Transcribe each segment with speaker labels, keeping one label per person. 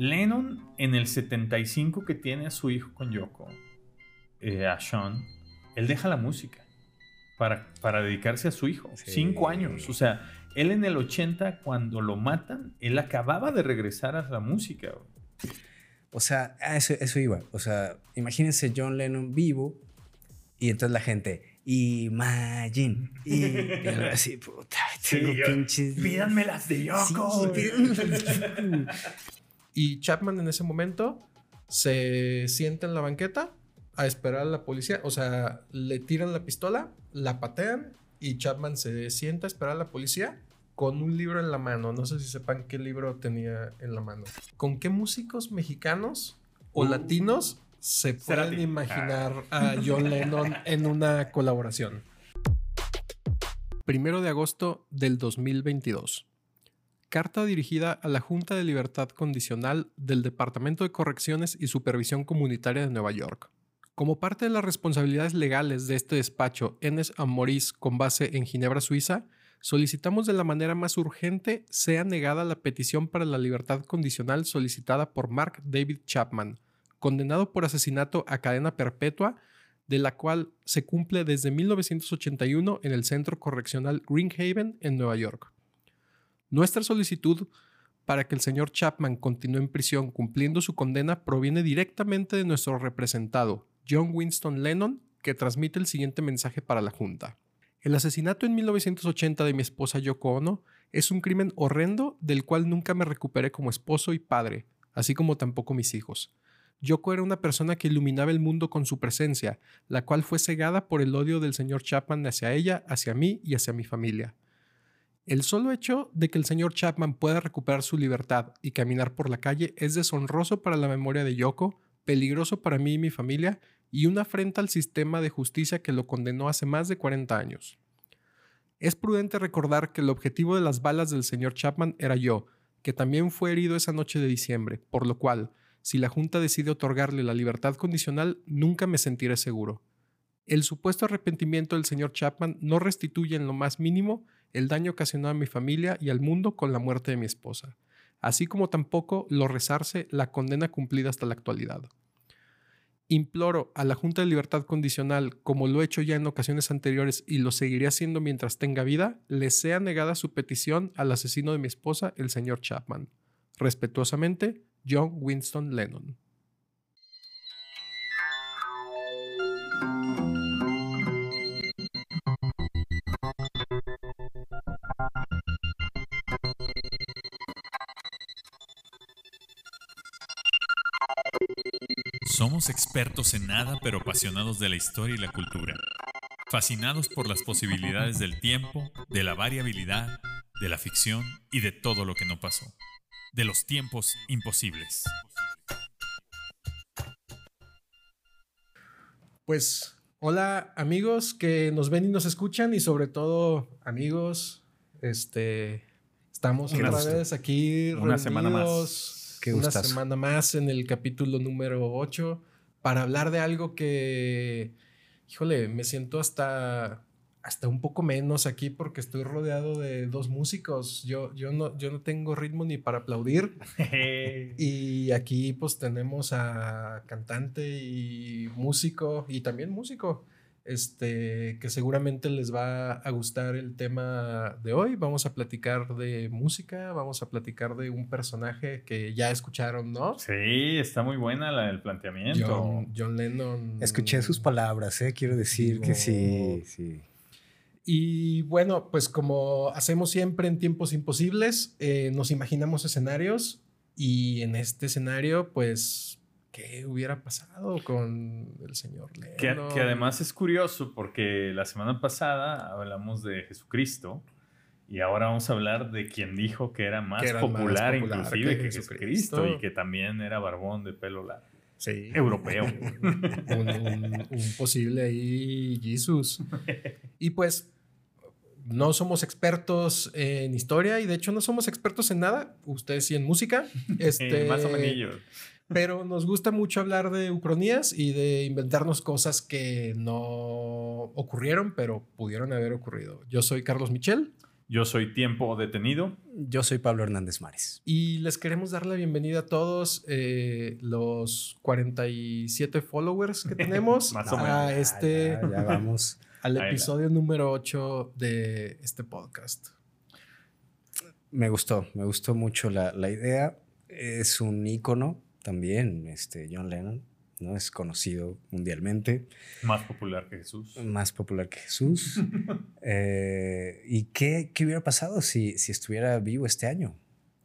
Speaker 1: Lennon en el 75 que tiene a su hijo con Yoko, eh, a Sean, él deja la música para, para dedicarse a su hijo. Cinco años. O sea, él en el 80, cuando lo matan, él acababa de regresar a la música.
Speaker 2: O sea, eso, eso iba. O sea, imagínense John Lennon vivo y entonces la gente, Imagine. Y, y así, puta, tengo pinches.
Speaker 1: Pídanme las de Yoko.
Speaker 3: Y Chapman en ese momento se sienta en la banqueta a esperar a la policía. O sea, le tiran la pistola, la patean y Chapman se sienta a esperar a la policía con un libro en la mano. No sé si sepan qué libro tenía en la mano. ¿Con qué músicos mexicanos o uh. latinos se pueden imaginar a John Lennon en una colaboración? Primero de agosto del 2022. Carta dirigida a la Junta de Libertad Condicional del Departamento de Correcciones y Supervisión Comunitaria de Nueva York. Como parte de las responsabilidades legales de este despacho Enes Amoris con base en Ginebra, Suiza, solicitamos de la manera más urgente sea negada la petición para la libertad condicional solicitada por Mark David Chapman, condenado por asesinato a cadena perpetua, de la cual se cumple desde 1981 en el Centro Correccional Greenhaven en Nueva York. Nuestra solicitud para que el señor Chapman continúe en prisión cumpliendo su condena proviene directamente de nuestro representado, John Winston Lennon, que transmite el siguiente mensaje para la Junta. El asesinato en 1980 de mi esposa Yoko Ono es un crimen horrendo del cual nunca me recuperé como esposo y padre, así como tampoco mis hijos. Yoko era una persona que iluminaba el mundo con su presencia, la cual fue cegada por el odio del señor Chapman hacia ella, hacia mí y hacia mi familia. El solo hecho de que el señor Chapman pueda recuperar su libertad y caminar por la calle es deshonroso para la memoria de Yoko, peligroso para mí y mi familia y una afrenta al sistema de justicia que lo condenó hace más de 40 años. Es prudente recordar que el objetivo de las balas del señor Chapman era yo, que también fue herido esa noche de diciembre, por lo cual, si la Junta decide otorgarle la libertad condicional, nunca me sentiré seguro. El supuesto arrepentimiento del señor Chapman no restituye en lo más mínimo el daño ocasionado a mi familia y al mundo con la muerte de mi esposa, así como tampoco lo rezarse la condena cumplida hasta la actualidad. Imploro a la Junta de Libertad Condicional, como lo he hecho ya en ocasiones anteriores y lo seguiré haciendo mientras tenga vida, le sea negada su petición al asesino de mi esposa, el señor Chapman. Respetuosamente, John Winston Lennon.
Speaker 4: Somos expertos en nada pero apasionados de la historia y la cultura. Fascinados por las posibilidades del tiempo, de la variabilidad, de la ficción y de todo lo que no pasó. De los tiempos imposibles.
Speaker 3: Pues hola amigos que nos ven y nos escuchan y sobre todo amigos, este estamos otra vez aquí
Speaker 1: una semana más
Speaker 3: una semana más en el capítulo número 8 para hablar de algo que, híjole, me siento hasta, hasta un poco menos aquí porque estoy rodeado de dos músicos. Yo, yo, no, yo no tengo ritmo ni para aplaudir. y aquí pues tenemos a cantante y músico y también músico este, que seguramente les va a gustar el tema de hoy. Vamos a platicar de música, vamos a platicar de un personaje que ya escucharon, ¿no?
Speaker 1: Sí, está muy buena la del planteamiento.
Speaker 3: John, Lennon.
Speaker 2: Escuché sus palabras, ¿eh? quiero decir que sí, sí.
Speaker 3: Y bueno, pues como hacemos siempre en tiempos imposibles, eh, nos imaginamos escenarios y en este escenario, pues qué hubiera pasado con el señor Lennon.
Speaker 1: Que, además es curioso porque la semana pasada hablamos de Jesucristo y ahora vamos a hablar de quien dijo que era más, popular, inclusive que, Jesucristo. y que también era barbón de pelo largo.
Speaker 3: Sí.
Speaker 1: Europeo.
Speaker 3: un, posible ahí Jesús. Y pues no somos expertos en historia y de hecho no somos expertos en nada. Ustedes sí en música. Este,
Speaker 1: más o menos.
Speaker 3: Pero nos gusta mucho hablar de ucronías y de inventarnos cosas que no ocurrieron, pero pudieron haber ocurrido. Yo soy Carlos Michel.
Speaker 1: Yo soy Tiempo Detenido.
Speaker 2: Yo soy Pablo Hernández Mares.
Speaker 3: Y les queremos dar la bienvenida a todos eh, los 47 followers que tenemos
Speaker 1: Más o
Speaker 3: a
Speaker 1: menos.
Speaker 3: este,
Speaker 2: Ya, ya vamos.
Speaker 3: al
Speaker 1: Ahí va.
Speaker 3: episodio número 8 de este podcast.
Speaker 2: Me gustó, me gustó mucho la, la idea. Es un ícono también, este John Lennon, ¿no? Es conocido mundialmente,
Speaker 1: Más popular que Jesús.
Speaker 2: más popular que Jesús. Eh, ¿Y qué, qué hubiera pasado si, si estuviera vivo este año?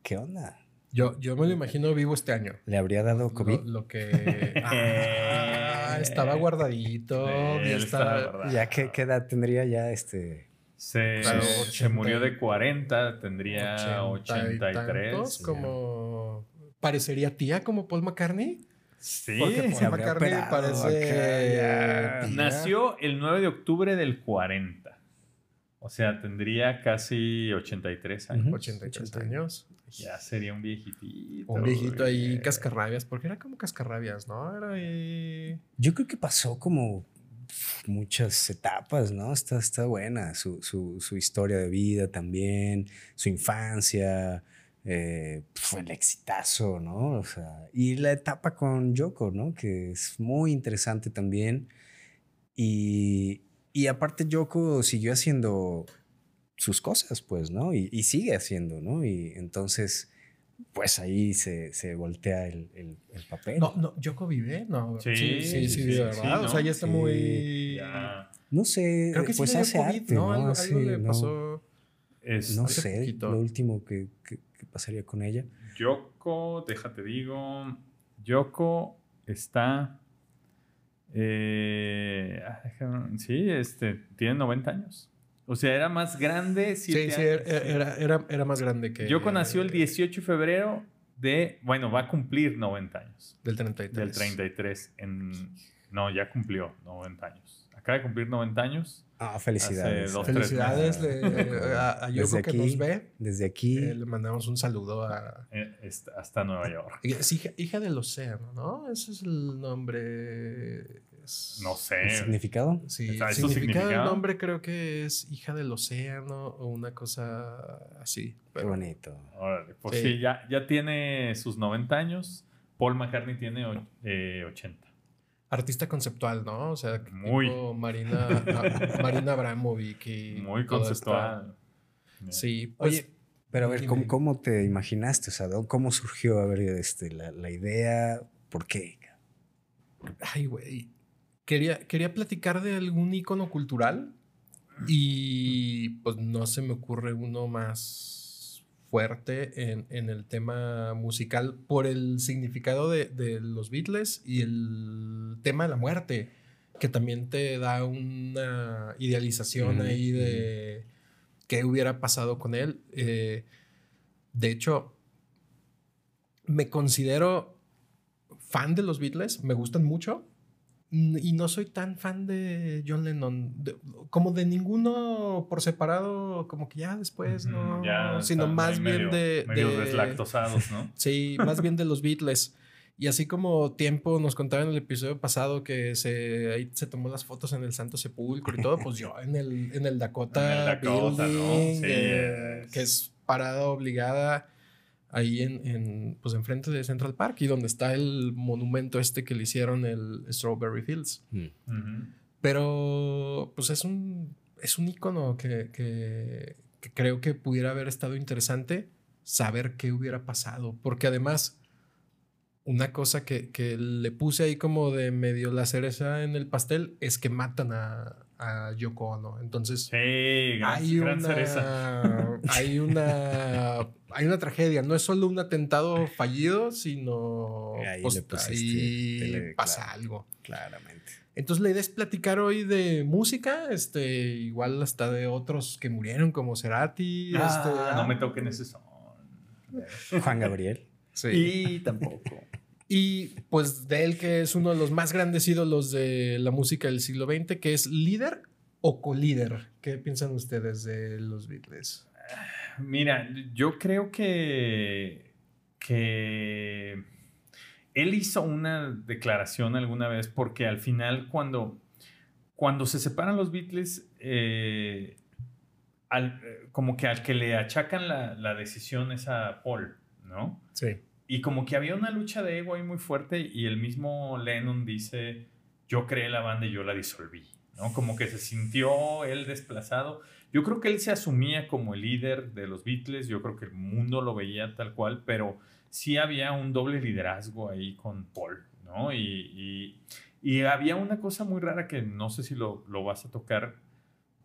Speaker 2: ¿Qué onda?
Speaker 3: Yo, yo me lo imagino vivo este año.
Speaker 2: ¿Le habría dado
Speaker 3: Lo,
Speaker 2: COVID?
Speaker 3: lo que Ah, estaba guardadito.
Speaker 1: Sí,
Speaker 3: ya estaba-.
Speaker 2: ¿Ya qué, qué edad tendría ya este?
Speaker 1: Se,
Speaker 3: Claro,
Speaker 1: se
Speaker 3: 80
Speaker 1: murió de 40, tendría
Speaker 3: 80 y
Speaker 1: 83.
Speaker 3: tantos, como parecería tía como Paul McCartney.
Speaker 1: Sí.
Speaker 3: Porque Paul McCartney
Speaker 2: operado
Speaker 3: parece.
Speaker 1: Nació el 9 de octubre del 40. O sea, tendría casi 83 años.
Speaker 2: Ujú.
Speaker 3: 83 años.
Speaker 1: Ya sería un viejitito.
Speaker 3: Un viejito ahí cascarrabias, porque era como cascarrabias, ¿no? Era ahí...
Speaker 2: Yo creo que pasó como muchas etapas, ¿no? Está, está buena su, su, su historia de vida también, su infancia, eh, fue el exitazo, ¿no? O sea, y la etapa con Yoko, ¿no? Que es muy interesante también. Y, y aparte Yoko siguió haciendo sus cosas, pues, ¿no? Y, y sigue haciendo, ¿no? Y entonces, pues ahí se, se voltea el, el- el papel.
Speaker 3: No, no, Yoko vive, no.
Speaker 1: Sí,
Speaker 3: sí, sí,
Speaker 1: sí,
Speaker 3: vive,
Speaker 1: sí,
Speaker 3: ¿verdad?
Speaker 1: ¿no?
Speaker 3: o sea, ya está
Speaker 2: Sí.
Speaker 3: muy...
Speaker 1: Ya,
Speaker 2: No sé,
Speaker 3: Creo que sí
Speaker 2: pues hace
Speaker 3: COVID,
Speaker 2: arte,
Speaker 3: ¿no?
Speaker 2: ¿no?
Speaker 3: Algo,
Speaker 2: Hace-
Speaker 3: algo le
Speaker 2: no-
Speaker 3: pasó.
Speaker 1: es
Speaker 2: No sé
Speaker 3: poquito.
Speaker 2: lo último que, que- que pasaría con ella.
Speaker 1: Yoko, déjate digo. Yoko está. eh, ah, sí, este, tiene 90 años. O sea, era más grande.
Speaker 3: Sí,
Speaker 1: años.
Speaker 3: era, era, era, era más grande que...
Speaker 1: Yoko nació el 18 de febrero de. Bueno, va a cumplir 90 años.
Speaker 3: Del 33.
Speaker 1: Del 33. En, no, ya cumplió 90 años. Acaba de cumplir 90 años.
Speaker 2: Ah, felicidades.
Speaker 1: dos,
Speaker 3: Felicidades
Speaker 1: tres
Speaker 3: le- a, a Yoko
Speaker 2: Desde
Speaker 3: que
Speaker 2: aquí,
Speaker 3: nos ve.
Speaker 2: Desde aquí,
Speaker 3: Eh, le mandamos un saludo a...
Speaker 1: eh, hasta Nueva York.
Speaker 3: Es hija, hija del océano, ¿no? Ese es el nombre. es-
Speaker 1: No
Speaker 2: ¿el
Speaker 1: sé.
Speaker 2: significado?
Speaker 3: Sí,
Speaker 1: ¿Está
Speaker 3: el
Speaker 1: eso
Speaker 3: significado del
Speaker 1: significado?
Speaker 3: nombre creo que es hija del océano o una cosa así.
Speaker 2: Qué
Speaker 3: Pero
Speaker 2: bonito.
Speaker 1: Órale, pues
Speaker 3: Sí.
Speaker 1: sí, ya, ya tiene sus 90 años. Paul McCartney tiene eh, 80.
Speaker 3: Artista conceptual, ¿no? O sea,
Speaker 1: Muy.
Speaker 3: tipo Marina, a- Marina Abramovic y
Speaker 1: Muy conceptual.
Speaker 3: Sí, pues,
Speaker 2: Oye, pero a ver, ¿cómo, te imaginaste? O sea, ¿dó- ¿cómo surgió a ver, este, la, la idea? ¿Por qué?
Speaker 3: Ay, güey. Quería, quería platicar de algún icono cultural y pues no se me ocurre uno más fuerte en, en el tema musical por el significado de, de los Beatles y el tema de la muerte, que también te da una idealización ahí de qué hubiera pasado con él. Eh, de hecho, me considero fan de los Beatles, me gustan mucho. Mm, Y no soy tan fan de John Lennon, de- como de ninguno por separado, como que ya después,
Speaker 1: Ujú,
Speaker 3: no,
Speaker 1: ya
Speaker 3: sino más
Speaker 1: ahí
Speaker 3: bien
Speaker 1: medio-
Speaker 3: de...
Speaker 1: medio
Speaker 3: de-
Speaker 1: deslactosados, ¿no?
Speaker 3: Sí, más bien de los Beatles. Y así como tiempo nos contaba en el episodio pasado que se, ahí se tomó las fotos en el Santo Sepulcro y todo, pues yo en el, en el Dakota,
Speaker 1: En el Dakota, ¿no?
Speaker 3: Building,
Speaker 1: Sí,
Speaker 3: eh,
Speaker 1: es-
Speaker 3: que es parada obligada ahí en, en, pues enfrente de Central Park y donde está el monumento este que le hicieron el Strawberry Fields.
Speaker 2: Mm.
Speaker 1: Ujú.
Speaker 3: Pero pues es un, es un icono que, que, que creo que pudiera haber estado interesante saber qué hubiera pasado. Porque además, una cosa que, que le puse ahí como de medio la cereza en el pastel es que matan a, a Yoko Ono. Entonces,
Speaker 1: Sí, gran,
Speaker 3: hay
Speaker 1: gran
Speaker 3: una,
Speaker 1: cereza.
Speaker 3: hay una hay una tragedia. No es solo un atentado fallido, sino
Speaker 2: Ahí
Speaker 3: pues,
Speaker 2: le pusiste
Speaker 3: ahí
Speaker 2: tele-
Speaker 3: pasa
Speaker 2: claro.
Speaker 3: algo.
Speaker 2: Claramente.
Speaker 3: Entonces la idea es platicar hoy de música, este, igual hasta de otros que murieron como Cerati.
Speaker 1: Ah,
Speaker 3: este,
Speaker 1: no me toquen ese son.
Speaker 2: Juan Gabriel.
Speaker 3: Sí.
Speaker 1: Y tampoco.
Speaker 3: Y pues de él que es uno de los más grandes ídolos de la música del siglo XX, que es líder o colíder. ¿Qué piensan ustedes de los Beatles?
Speaker 1: Mira, yo creo que, que él hizo una declaración alguna vez porque al final cuando, cuando se separan los Beatles, eh, al, eh, como que al que le achacan la, la decisión es a Paul, ¿no?
Speaker 3: Sí.
Speaker 1: Y como que había una lucha de ego ahí muy fuerte y el mismo Lennon dice, yo creé la banda y yo la disolví, ¿no? Como que se sintió él desplazado. Yo creo que él se asumía como el líder de los Beatles, yo creo que el mundo lo veía tal cual, pero sí había un doble liderazgo ahí con Paul, ¿no? Y, y, había una cosa muy rara que no sé si lo, lo vas a tocar,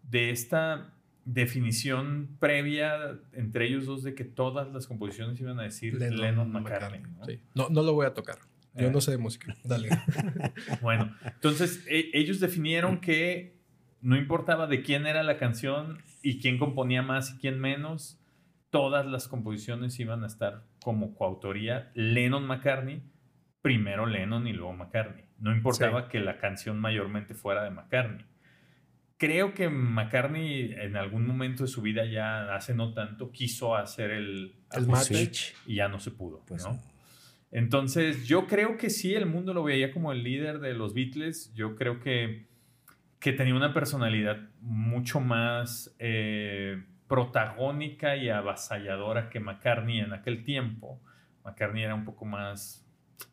Speaker 1: de esta definición previa entre ellos dos de que todas las composiciones iban a decir Lennon, McCartney. ¿no?
Speaker 3: Sí. ¿no? No, lo voy a tocar. Yo
Speaker 1: Eh.
Speaker 3: no sé de música. Dale.
Speaker 1: Bueno, entonces e- ellos definieron que no importaba de quién era la canción y quién componía más y quién menos, todas las composiciones iban a estar como coautoría Lennon-McCartney, primero Lennon y luego McCartney. No importaba que la canción mayormente fuera de McCartney. Creo que McCartney en algún momento de su vida ya hace no tanto quiso hacer el,
Speaker 3: El
Speaker 2: Switch.
Speaker 1: y ya no se pudo,
Speaker 2: Pues
Speaker 1: ¿no? Entonces, yo creo que sí, el mundo lo veía como el líder de los Beatles. Yo creo que, que tenía una personalidad mucho más eh, protagónica y avasalladora que McCartney en aquel tiempo. McCartney era un poco más,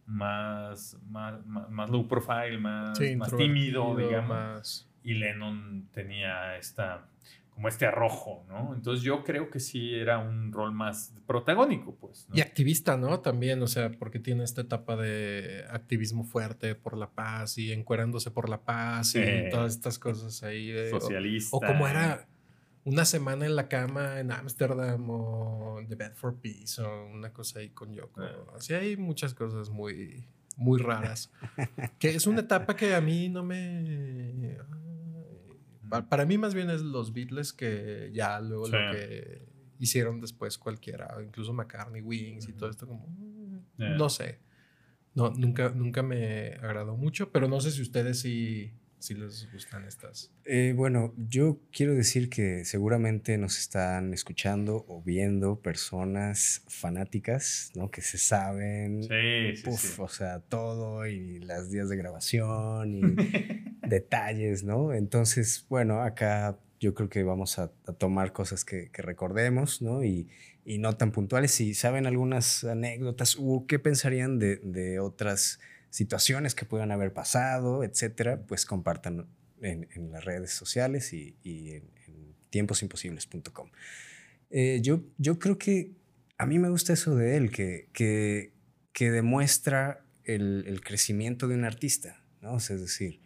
Speaker 1: más, más, más, más low profile, más,
Speaker 3: Sí,
Speaker 1: más tímido, digamos
Speaker 3: más-
Speaker 1: y Lennon tenía esta como este arrojo, ¿no? Entonces yo creo que sí era un rol más protagónico, pues. ¿no?
Speaker 3: Y activista, ¿no? También, o sea, porque tiene esta etapa de activismo fuerte por la paz y encuerándose por la paz
Speaker 1: Sí.
Speaker 3: y todas estas cosas ahí. de- o-
Speaker 1: Socialista.
Speaker 3: O, como era una semana en la cama en Ámsterdam o The Bed for Peace o una cosa ahí con Yoko.
Speaker 1: Eh.
Speaker 3: Así hay muchas cosas muy, muy raras. que es una etapa que a mí no me... Pa- Para mí más bien es los Beatles que ya luego
Speaker 1: Sí.
Speaker 3: lo que hicieron después cualquiera, incluso McCartney, Wings y todo esto como...
Speaker 1: Eh.
Speaker 3: No sé. No, nunca, nunca me agradó mucho, pero no sé si ustedes sí, sí les gustan estas.
Speaker 2: Eh, bueno, yo quiero decir que seguramente nos están escuchando o viendo personas fanáticas, ¿no? Que se saben,
Speaker 1: Sí, sí,
Speaker 2: puf,
Speaker 1: sí.
Speaker 2: o sea, todo y las días de grabación y detalles, ¿no? Entonces, bueno, acá yo creo que vamos a, a tomar cosas que, que recordemos, ¿no? Y, y no tan puntuales. Si saben algunas anécdotas o qué pensarían de, de otras situaciones que puedan haber pasado, etcétera, pues compartan en, en las redes sociales y, y en, en tiemposimposibles.com. Eh, yo, yo creo que a mí me gusta eso de él, que, que, que demuestra el, el crecimiento de un artista, ¿no? O sea, es decir,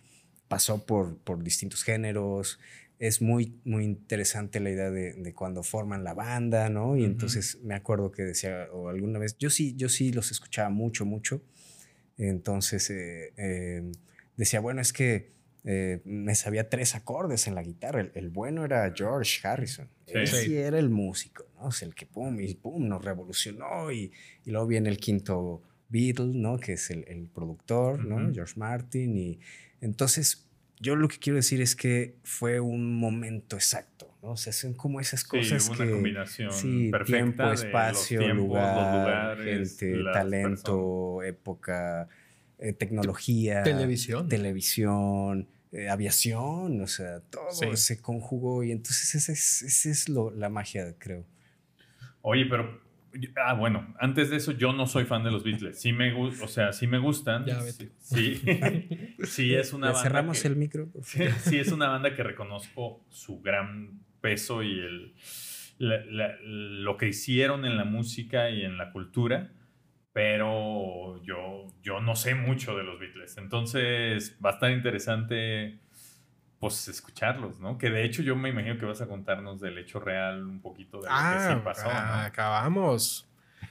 Speaker 2: pasó por, por distintos géneros, es muy, muy interesante la idea de, de cuando forman la banda, ¿no? Y entonces me acuerdo que decía, o alguna vez, yo sí, yo sí los escuchaba mucho, mucho. Entonces eh, eh, decía, bueno, es que eh, me sabía tres acordes en la guitarra. El, el bueno era George Harrison.
Speaker 1: Sí.
Speaker 2: Él
Speaker 3: Sí.
Speaker 2: era el músico, ¿no? O sea, el que pum y pum nos revolucionó. Y, y luego viene el quinto Beatle, ¿no? Que es el, el productor, ¿no? George Martin. Y entonces, yo lo que quiero decir es que fue un momento exacto, ¿no? O sea, son como esas
Speaker 1: Sí,
Speaker 2: cosas que...
Speaker 1: una combinación
Speaker 2: Sí,
Speaker 1: perfecta
Speaker 2: tiempo,
Speaker 1: de los
Speaker 2: espacio,
Speaker 1: los
Speaker 2: lugar,
Speaker 1: lugares,
Speaker 2: gente, talento, época, eh, tecnología,
Speaker 3: Televisión.
Speaker 2: televisión, eh, aviación, o sea, todo
Speaker 3: Sí.
Speaker 2: se conjugó y entonces esa es, esa es lo, la magia, creo.
Speaker 1: Oye, pero. Ah, bueno, antes de eso, yo no soy fan de los Beatles. Sí me gusta, o sea, sí me gustan.
Speaker 3: Ya, vete.
Speaker 1: Sí. Sí, es una
Speaker 2: ¿Le
Speaker 1: banda.
Speaker 2: cerramos
Speaker 1: que-
Speaker 2: el micro? por
Speaker 1: Sí,
Speaker 2: favor?
Speaker 1: sí, es una banda que reconozco su gran peso y el, la- la- lo que hicieron en la música y en la cultura, pero yo, yo no sé mucho de los Beatles. Entonces va a estar interesante pues escucharlos, ¿no? Que de hecho yo me imagino que vas a contarnos del hecho real un poquito de lo que
Speaker 3: Ah,
Speaker 1: sí pasó,
Speaker 3: ah,
Speaker 1: ¿no?
Speaker 3: acabamos.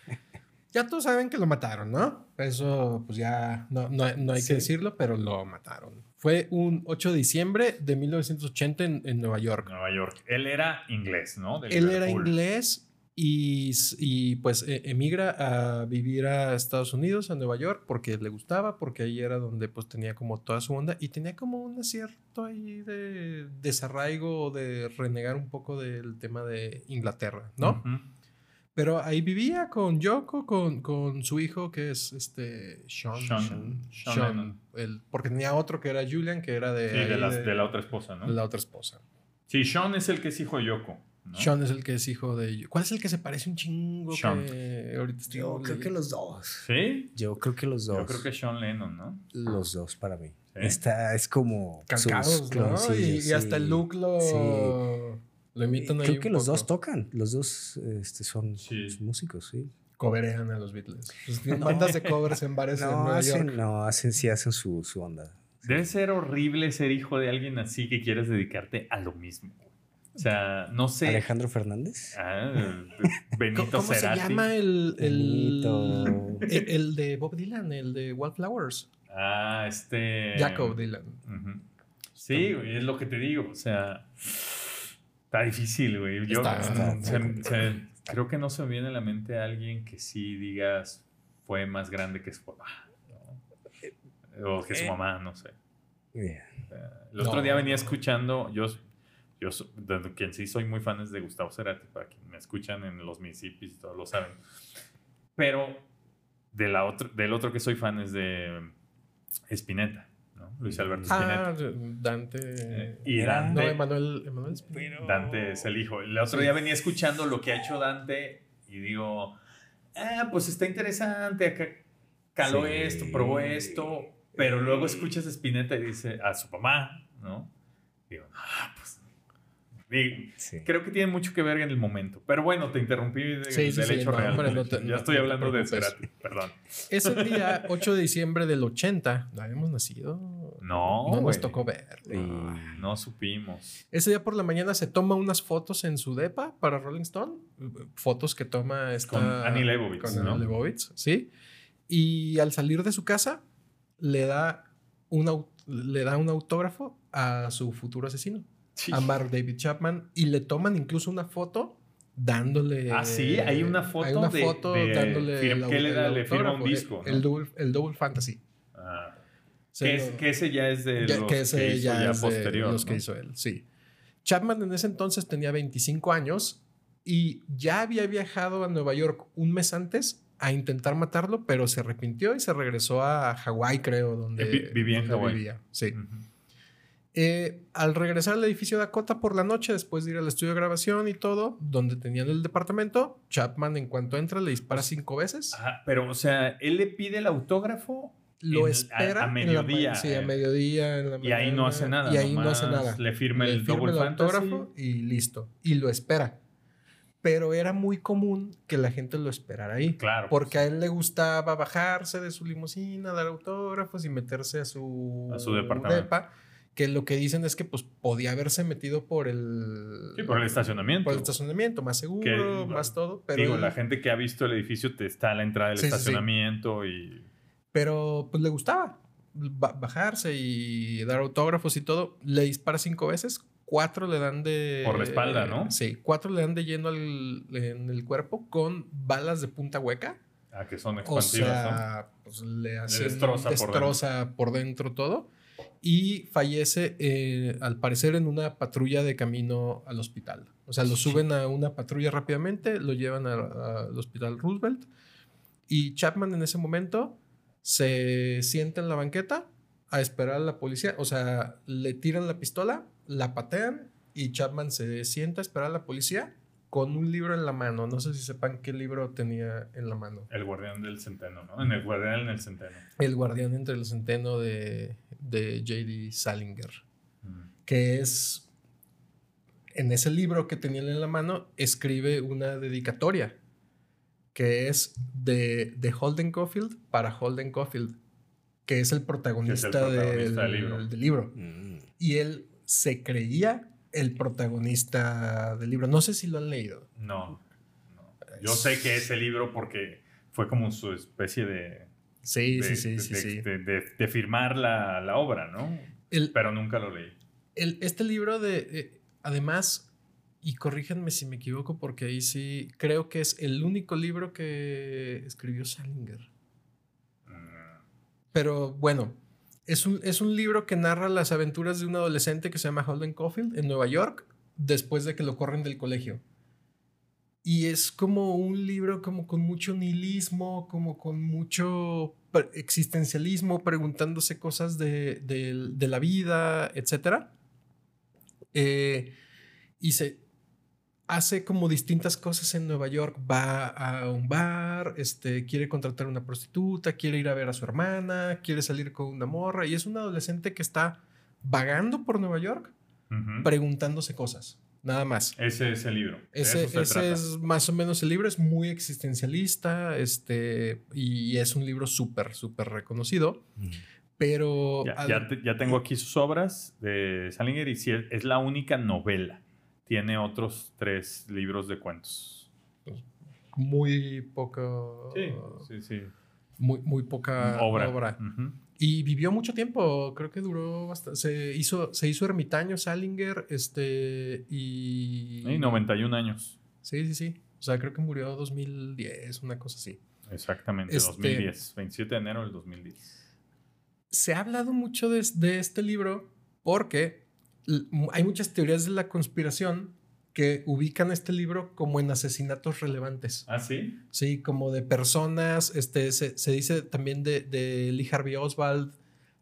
Speaker 3: Ya todos saben que lo mataron, ¿no? Eso, pues ya no, no- no hay
Speaker 2: Sí.
Speaker 3: que decirlo, pero lo mataron. Fue un 8 de diciembre de 1980 en, en Nueva York.
Speaker 1: Nueva York. Él era inglés, ¿no?
Speaker 3: Él era inglés y, y, pues e- emigra a vivir a Estados Unidos, a Nueva York, porque le gustaba, porque ahí era donde pues tenía como toda su onda y tenía como un acierto ahí de desarraigo de renegar un poco del tema de Inglaterra, ¿no?
Speaker 1: Ujú.
Speaker 3: Pero ahí vivía con Yoko, con, con su hijo que es este Sean.
Speaker 1: Sean-
Speaker 3: Sean-
Speaker 1: Sean
Speaker 3: Sean,
Speaker 1: Lennon.
Speaker 3: el- porque tenía otro que era Julian, que era de,
Speaker 1: Sí, de, las-
Speaker 3: de-
Speaker 1: de la otra esposa, ¿no?
Speaker 3: de la otra esposa.
Speaker 1: Sí, Sean es el que es hijo de Yoko. ¿no?
Speaker 3: Sean es el que es hijo de. ¿Cuál es el que se parece un chingo?
Speaker 1: Sean.
Speaker 3: Que ahorita estoy
Speaker 2: Yo creo que los dos.
Speaker 1: ¿Sí?
Speaker 2: Yo creo que los dos.
Speaker 1: Yo creo que Sean Lennon, ¿no?
Speaker 2: Los dos para mí.
Speaker 1: Sí.
Speaker 2: Esta es como. sus
Speaker 3: Calcados, ¿no? Y, hasta el look lo,
Speaker 2: Sí.
Speaker 3: Lo imitan ahí
Speaker 2: Creo que los
Speaker 3: poco.
Speaker 2: dos tocan. Los dos este, son
Speaker 1: Sí.
Speaker 2: músicos, sí.
Speaker 3: Coverean a los Beatles. Pues bandas de covers en bares en
Speaker 2: No,
Speaker 3: Nueva
Speaker 2: hacen,
Speaker 3: York.
Speaker 2: no, hacen, sí hacen su, su onda.
Speaker 1: Debe ser horrible ser hijo de alguien así que quieres dedicarte a lo mismo. O sea, no sé.
Speaker 2: Alejandro Fernández.
Speaker 1: Ah,
Speaker 3: ¿Cómo,
Speaker 1: Benito
Speaker 3: cómo se llama el, el,
Speaker 2: Benito.
Speaker 3: el, el de Bob Dylan, el de Wildflowers?
Speaker 1: Ah, este.
Speaker 3: Jacob Dylan.
Speaker 1: Sí, es lo que te digo. O sea, está difícil, güey. Yo
Speaker 3: Está-
Speaker 2: está-
Speaker 1: se- se- creo que no se me viene a la mente alguien que sí digas fue más grande que su papá. ¿no? O que su
Speaker 2: Eh.
Speaker 1: mamá, no sé.
Speaker 2: Yeah.
Speaker 1: El otro
Speaker 3: No.
Speaker 1: día venía escuchando, yo, yo de quien sí soy muy fan es de Gustavo Cerati, para quien me escuchan en los Mississippis, todos lo saben. Pero de la otro, del otro que soy fan es de Spinetta, ¿no? Luis Alberto Spinetta.
Speaker 3: Ah, Dante.
Speaker 1: y
Speaker 2: Era-
Speaker 3: no,
Speaker 1: Dante,
Speaker 3: Emanuel. Emanuel Spinetta.
Speaker 1: Dante es el hijo. El otro día venía escuchando lo que ha hecho Dante y digo, ah, pues está interesante, acá caló
Speaker 2: Sí.
Speaker 1: esto, probó esto, pero luego escuchas a Spinetta y dice a su mamá, ¿no? Digo, ah, pues...
Speaker 2: Sí.
Speaker 1: Creo que tiene mucho que ver en el momento. Pero bueno, te interrumpí de-
Speaker 3: Sí, sí,
Speaker 1: del
Speaker 3: sí,
Speaker 1: hecho
Speaker 3: no,
Speaker 1: real.
Speaker 3: hombre, no te-
Speaker 1: ya
Speaker 3: no-
Speaker 1: estoy hablando de. Cerati, perdón.
Speaker 3: Ese día, 8 de diciembre del 80, no habíamos nacido.
Speaker 1: No,
Speaker 3: No nos tocó ver.
Speaker 1: No supimos.
Speaker 3: Ese día por la mañana se toma unas fotos en su depa para Rolling Stone. Fotos que toma esta...
Speaker 1: Con Annie Leibovitz,
Speaker 3: Con
Speaker 1: ¿no?
Speaker 3: Annie Leibovitz, sí. Y al salir de su casa, le da, un, le da un autógrafo a su futuro asesino,
Speaker 1: Sí.
Speaker 3: a Mark David Chapman. Y le toman incluso una foto dándole...
Speaker 1: Ah, sí, hay una foto
Speaker 3: Hay una
Speaker 1: de-
Speaker 3: foto
Speaker 1: de-
Speaker 3: dándole...
Speaker 1: fir-
Speaker 3: el au-
Speaker 1: ¿qué le
Speaker 3: el
Speaker 1: da? Le firma un disco,
Speaker 3: El,
Speaker 1: ¿no?
Speaker 3: double, el Double Fantasy.
Speaker 1: Ah, que, es- que ese ya es de
Speaker 3: ya-
Speaker 1: los
Speaker 3: que
Speaker 1: que,
Speaker 3: ese
Speaker 1: hizo
Speaker 3: ya
Speaker 1: ya,
Speaker 3: es de
Speaker 1: posterior.
Speaker 3: los que
Speaker 1: ¿no?
Speaker 3: hizo él, sí. Chapman en ese entonces tenía 25 años y ya había viajado a Nueva York un mes antes a intentar matarlo, pero se arrepintió y se regresó a Hawái, creo, donde
Speaker 1: Eh, vi- vivía en Hawái.
Speaker 3: vivía, Sí.
Speaker 1: Ujú.
Speaker 3: Eh, al regresar al edificio Dakota por la noche, después de ir al estudio de grabación y todo, donde tenían el departamento, Chapman en cuanto entra le dispara cinco veces.
Speaker 1: Ajá, pero, o sea, él le pide el autógrafo
Speaker 3: lo
Speaker 1: en-
Speaker 3: espera
Speaker 1: a- a
Speaker 3: en la
Speaker 1: mediodía,
Speaker 3: sí, a
Speaker 1: eh.
Speaker 3: mediodía en la
Speaker 1: y ahí no hace nada.
Speaker 3: Y ahí no hace
Speaker 1: nomás
Speaker 3: nada.
Speaker 1: Le firma
Speaker 3: Le
Speaker 1: el
Speaker 3: firma
Speaker 1: Double
Speaker 3: el
Speaker 1: Fantasy.
Speaker 3: autógrafo y listo. Y lo espera. Pero era muy común que la gente lo esperara ahí.
Speaker 1: Claro.
Speaker 3: Porque a él le gustaba bajarse de su limusina, dar autógrafos y meterse a su,
Speaker 1: A su departamento.
Speaker 3: depa, que lo que dicen es que pues podía haberse metido por el,
Speaker 1: Sí, por el estacionamiento.
Speaker 3: por el estacionamiento, más seguro,
Speaker 1: Que-
Speaker 3: más todo. Pero,
Speaker 1: Digo, la gente que ha visto el edificio te está a la entrada del
Speaker 3: Sí, sí, sí.
Speaker 1: estacionamiento y...
Speaker 3: pero pues le gustaba ba- bajarse y dar autógrafos y todo. Le dispara cinco veces, cuatro le dan de...
Speaker 1: Por la espalda, ¿no?
Speaker 3: Sí, cuatro le dan de lleno al- en el cuerpo con balas de punta hueca.
Speaker 1: Ah, que son
Speaker 3: O
Speaker 1: expansivas,
Speaker 3: sea, pues le hacen,
Speaker 1: destroza
Speaker 3: destroza,
Speaker 1: por
Speaker 3: por, dentro. todo. Y fallece, eh, al parecer, en una patrulla de camino al hospital. O sea, lo suben a una patrulla rápidamente, lo llevan al hospital Roosevelt. Y Chapman en ese momento se sienta en la banqueta a esperar a la policía. O sea, le tiran la pistola, la patean y Chapman se sienta a esperar a la policía con un libro en la mano. No sé si sepan qué libro tenía en la mano.
Speaker 1: ¿no? El guardián del centeno, ¿no? En el guardián en el centeno.
Speaker 3: El guardián entre el centeno de, de J.D. Salinger,
Speaker 1: Mm.
Speaker 3: que es, en ese libro que tenía en la mano, escribe una dedicatoria, que es de, de Holden Caulfield para Holden Caulfield, que es el protagonista,
Speaker 1: protagonista
Speaker 3: del,
Speaker 1: del libro.
Speaker 3: del libro.
Speaker 2: Mm.
Speaker 3: Y él se creía el protagonista del libro. No sé si lo han leído.
Speaker 1: No, no. Yo sé que ese libro porque fue como su especie de...
Speaker 3: Sí,
Speaker 1: de,
Speaker 3: sí, sí,
Speaker 1: de-
Speaker 3: sí, sí.
Speaker 1: de- firmar la, la obra, ¿no?
Speaker 3: El,
Speaker 1: Pero nunca lo leí.
Speaker 3: el- este libro de, eh, además, y corríjanme si me equivoco porque ahí sí, creo que es el único libro que escribió Salinger.
Speaker 1: Mm,
Speaker 3: Pero bueno, es un, es un libro que narra las aventuras de un adolescente que se llama Holden Caulfield en Nueva York después de que lo corren del colegio. Y es como un libro como con mucho nihilismo, como con mucho existencialismo, preguntándose cosas de, de- de la vida, etc. Eh, y se, hace como distintas cosas en Nueva York. Va a un bar, este, quiere contratar a una prostituta, quiere ir a ver a su hermana, quiere salir con una morra y es un adolescente que está vagando por Nueva York preguntándose cosas. Nada más.
Speaker 1: Ese es el libro.
Speaker 3: Ese, es más o menos el libro, es muy existencialista, este, y es un libro súper, súper reconocido, pero...
Speaker 1: Ya,
Speaker 3: al-
Speaker 1: ya te- ya tengo aquí sus obras de Salinger y es la única novela. Tiene otros tres libros de cuentos.
Speaker 3: muy poco...
Speaker 1: Sí, sí, sí.
Speaker 3: Muy, muy poca
Speaker 1: obra.
Speaker 3: obra. Y vivió mucho tiempo, creo que duró bastante. Se hizo, se hizo ermitaño Salinger, este, y...
Speaker 1: Y 91 años.
Speaker 3: Sí, sí, sí. O sea, creo que murió 2010, una cosa así.
Speaker 1: Exactamente,
Speaker 3: Este-
Speaker 1: 2010. 27 de enero del 2010.
Speaker 3: se ha hablado mucho de, de este libro porque hay muchas teorías de la conspiración que ubican este libro como en asesinatos relevantes.
Speaker 1: ¿Ah, sí?
Speaker 3: Sí, como de personas, este, se, se dice también de, de Lee Harvey Oswald,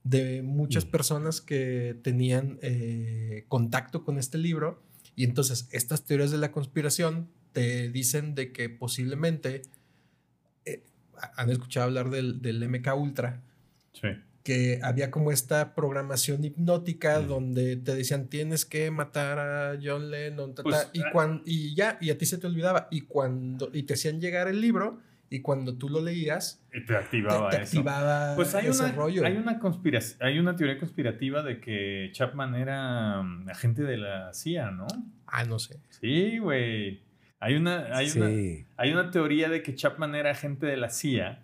Speaker 3: de muchas
Speaker 2: Mm.
Speaker 3: personas que tenían eh, contacto con este libro. Y entonces estas teorías de la conspiración te dicen de que posiblemente eh, han escuchado hablar del, del MK Ultra,
Speaker 1: Sí.
Speaker 3: Que había como esta programación hipnótica
Speaker 2: Mm.
Speaker 3: donde te decían tienes que matar a John Lennon ta, ta",
Speaker 1: Pues,
Speaker 3: y,
Speaker 1: ah.
Speaker 3: cuan- y ya y a ti se te olvidaba y cuando y te hacían llegar el libro y cuando tú lo leías
Speaker 1: Y te activaba
Speaker 3: te
Speaker 1: eso.
Speaker 3: activaba
Speaker 1: Pues hay
Speaker 3: ese
Speaker 1: una,
Speaker 3: rollo
Speaker 1: hay una conspiración, hay una teoría conspirativa de que Chapman era mm, agente de la CIA, ¿no?
Speaker 3: ah no sé
Speaker 1: Sí, güey. Hay una, hay una, hay una teoría de que Chapman era agente de la CIA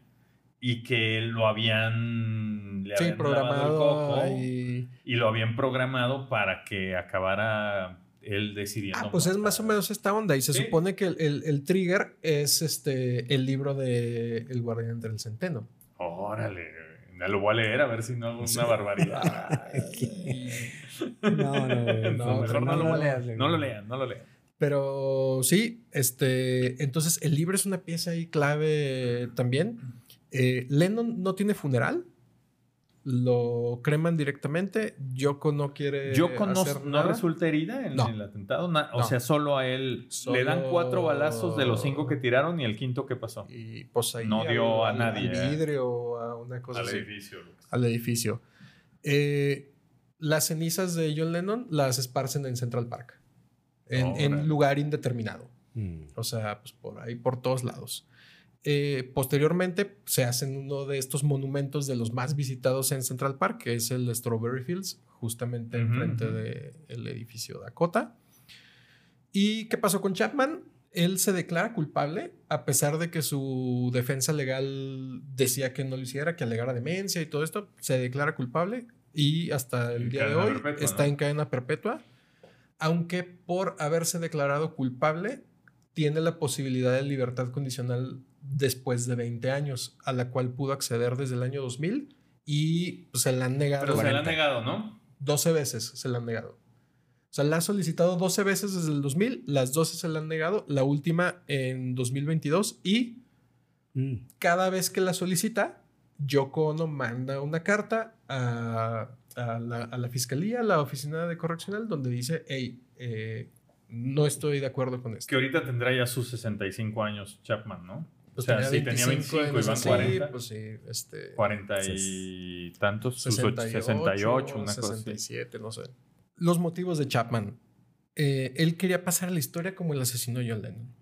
Speaker 1: y que lo habían, le
Speaker 3: sí
Speaker 1: habían
Speaker 3: programado
Speaker 1: coco
Speaker 3: ahí.
Speaker 1: y lo habían programado para que acabara él decidiendo.
Speaker 3: ah pues es más o menos esta onda y se
Speaker 1: Sí.
Speaker 3: supone que el, el- el trigger es este el libro de El guardián del centeno
Speaker 1: Órale, ya lo voy a leer a ver si no hago
Speaker 3: Sí.
Speaker 1: una barbaridad.
Speaker 2: No, no, güey.
Speaker 3: No,
Speaker 1: mejor no,
Speaker 3: no
Speaker 1: lo
Speaker 3: lo
Speaker 1: leas. No lo lean, no lo lean.
Speaker 3: Pero sí, este, entonces el libro es una pieza ahí clave también. Eh, Lennon no tiene funeral, lo creman directamente. Yoko no quiere.
Speaker 1: Yoko no,
Speaker 3: hacer
Speaker 1: no
Speaker 3: nada.
Speaker 1: resulta herida en
Speaker 3: No.
Speaker 1: el atentado. na- O
Speaker 3: No.
Speaker 1: sea, solo a él
Speaker 3: Solo-
Speaker 1: le dan cuatro balazos de los cinco que tiraron y el quinto que pasó.
Speaker 3: Y pues ahí
Speaker 1: No dio a nadie,
Speaker 3: Al
Speaker 1: eh.
Speaker 3: vidrio, a una cosa
Speaker 1: Al
Speaker 3: así.
Speaker 1: edificio. lo que sea.
Speaker 3: Al edificio. Eh, las cenizas de John Lennon las esparcen en Central Park. En, lugar indeterminado.
Speaker 2: Mm.
Speaker 3: O sea, pues por ahí, por todos lados. Eh, posteriormente se hacen uno de estos monumentos de los más visitados en Central Park, que es el Strawberry Fields, justamente
Speaker 1: Ujú,
Speaker 3: enfrente
Speaker 1: ujú.
Speaker 3: del edificio Dakota. ¿Y qué pasó con Chapman? Él se declara culpable, a pesar de que su defensa legal decía que no lo hiciera, que alegara demencia y todo esto, se declara culpable y hasta el día de hoy
Speaker 1: perpetua,
Speaker 3: está
Speaker 1: ¿no?
Speaker 3: en cadena perpetua, aunque por haberse declarado culpable tiene la posibilidad de libertad condicional después de 20 años, a la cual pudo acceder desde el año 2000 y pues, se la han negado
Speaker 1: Pero se le han
Speaker 3: 40.
Speaker 1: negado, ¿no?
Speaker 3: 12 veces se la han negado. O sea, la ha solicitado 12 veces desde el 2000, las 12 se la han negado, la última en 2022 y
Speaker 2: Mm.
Speaker 3: cada vez que la solicita, Yoko Ono manda una carta a, a la, a la fiscalía, a la oficina de correccional, donde dice, hey, eh, no estoy de acuerdo con esto.
Speaker 1: Que ahorita tendrá ya sus 65 años Chapman, ¿no?
Speaker 3: Pues
Speaker 1: o sea, sí, tenía 25 y van
Speaker 3: así,
Speaker 1: 40.
Speaker 3: Pues sí, este...
Speaker 1: 40 y tantos, sus ocho-
Speaker 3: 68,
Speaker 1: 68, una cosa así.
Speaker 3: 67, no sé. Los motivos de Chapman. Eh, él quería pasar a la historia como el asesino de John Lennon.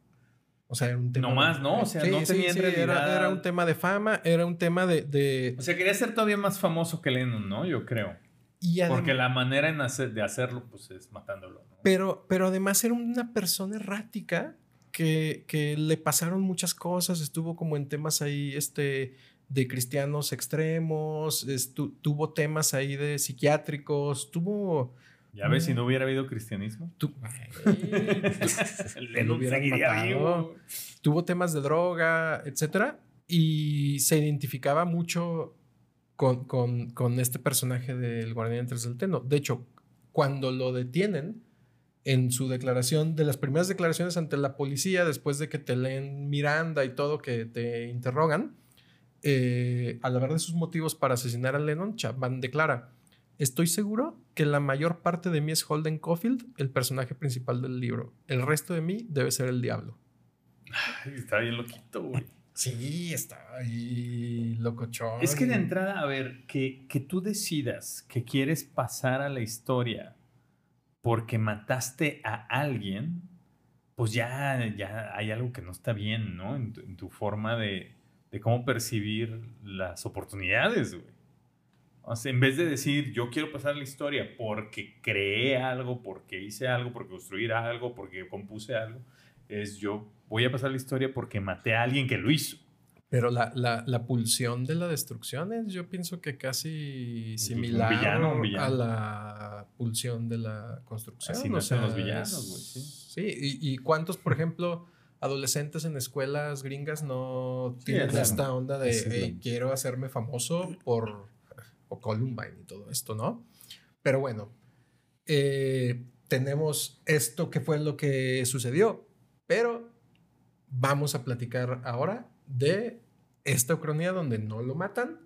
Speaker 3: O sea, era un tema.
Speaker 1: No más, ¿no? O sea, no tenía en realidad-
Speaker 3: Era, era un tema de fama, era un tema de. de-
Speaker 1: O sea, quería ser todavía más famoso que Lennon, ¿no? Yo creo.
Speaker 3: y adem-
Speaker 1: Porque la manera en hacer- de hacerlo, pues es matándolo. ¿no?
Speaker 3: pero, pero además era una persona errática que, que le pasaron muchas cosas. Estuvo como en temas ahí este, de cristianos extremos, estu- tuvo temas ahí de psiquiátricos, tuvo.
Speaker 1: Ya ves, si no hubiera habido cristianismo,
Speaker 3: tu-
Speaker 1: Lennon
Speaker 3: hubieran
Speaker 1: seguiría vivo.
Speaker 3: tuvo temas de droga, etcétera, y se identificaba mucho con, con- con este personaje del guardián entre el Centeno. De hecho, cuando lo detienen, en su declaración, de las primeras declaraciones ante la policía, después de que te leen Miranda y todo, que te interrogan, eh, al hablar de sus motivos para asesinar a Lennon, Chapman declara, Estoy seguro que la mayor parte de mí es Holden Caulfield, el personaje principal del libro. El resto de mí debe ser el diablo.
Speaker 1: Ay, está bien loquito, güey.
Speaker 3: Sí, está ahí locochón.
Speaker 1: Es que de entrada, a ver, que, que tú decidas que quieres pasar a la historia porque mataste a alguien, pues ya, ya hay algo que no está bien, ¿no? En tu, en tu forma de, de cómo percibir las oportunidades, güey. O sea, en vez de decir, yo quiero pasar la historia porque creé algo, porque hice algo, porque construí algo, porque compuse algo, es yo voy a pasar la historia porque maté a alguien que lo hizo.
Speaker 3: Pero la, la, la pulsión de la destrucción es, yo pienso que casi similar
Speaker 1: villano, un villano.
Speaker 3: a la pulsión de la construcción.
Speaker 1: Así
Speaker 3: o
Speaker 1: nacen
Speaker 3: sea,
Speaker 1: los villanos,
Speaker 3: es-
Speaker 1: güey, sí.
Speaker 3: Sí, y, y cuántos, por ejemplo, adolescentes en escuelas gringas no
Speaker 1: Sí,
Speaker 3: tienen
Speaker 1: claro.
Speaker 3: esta onda de
Speaker 2: es
Speaker 3: "Hey, quiero hacerme famoso por o Columbine y todo esto, ¿no? Pero bueno, eh, tenemos esto que fue lo que sucedió, pero vamos a platicar ahora de esta ucronía donde no lo matan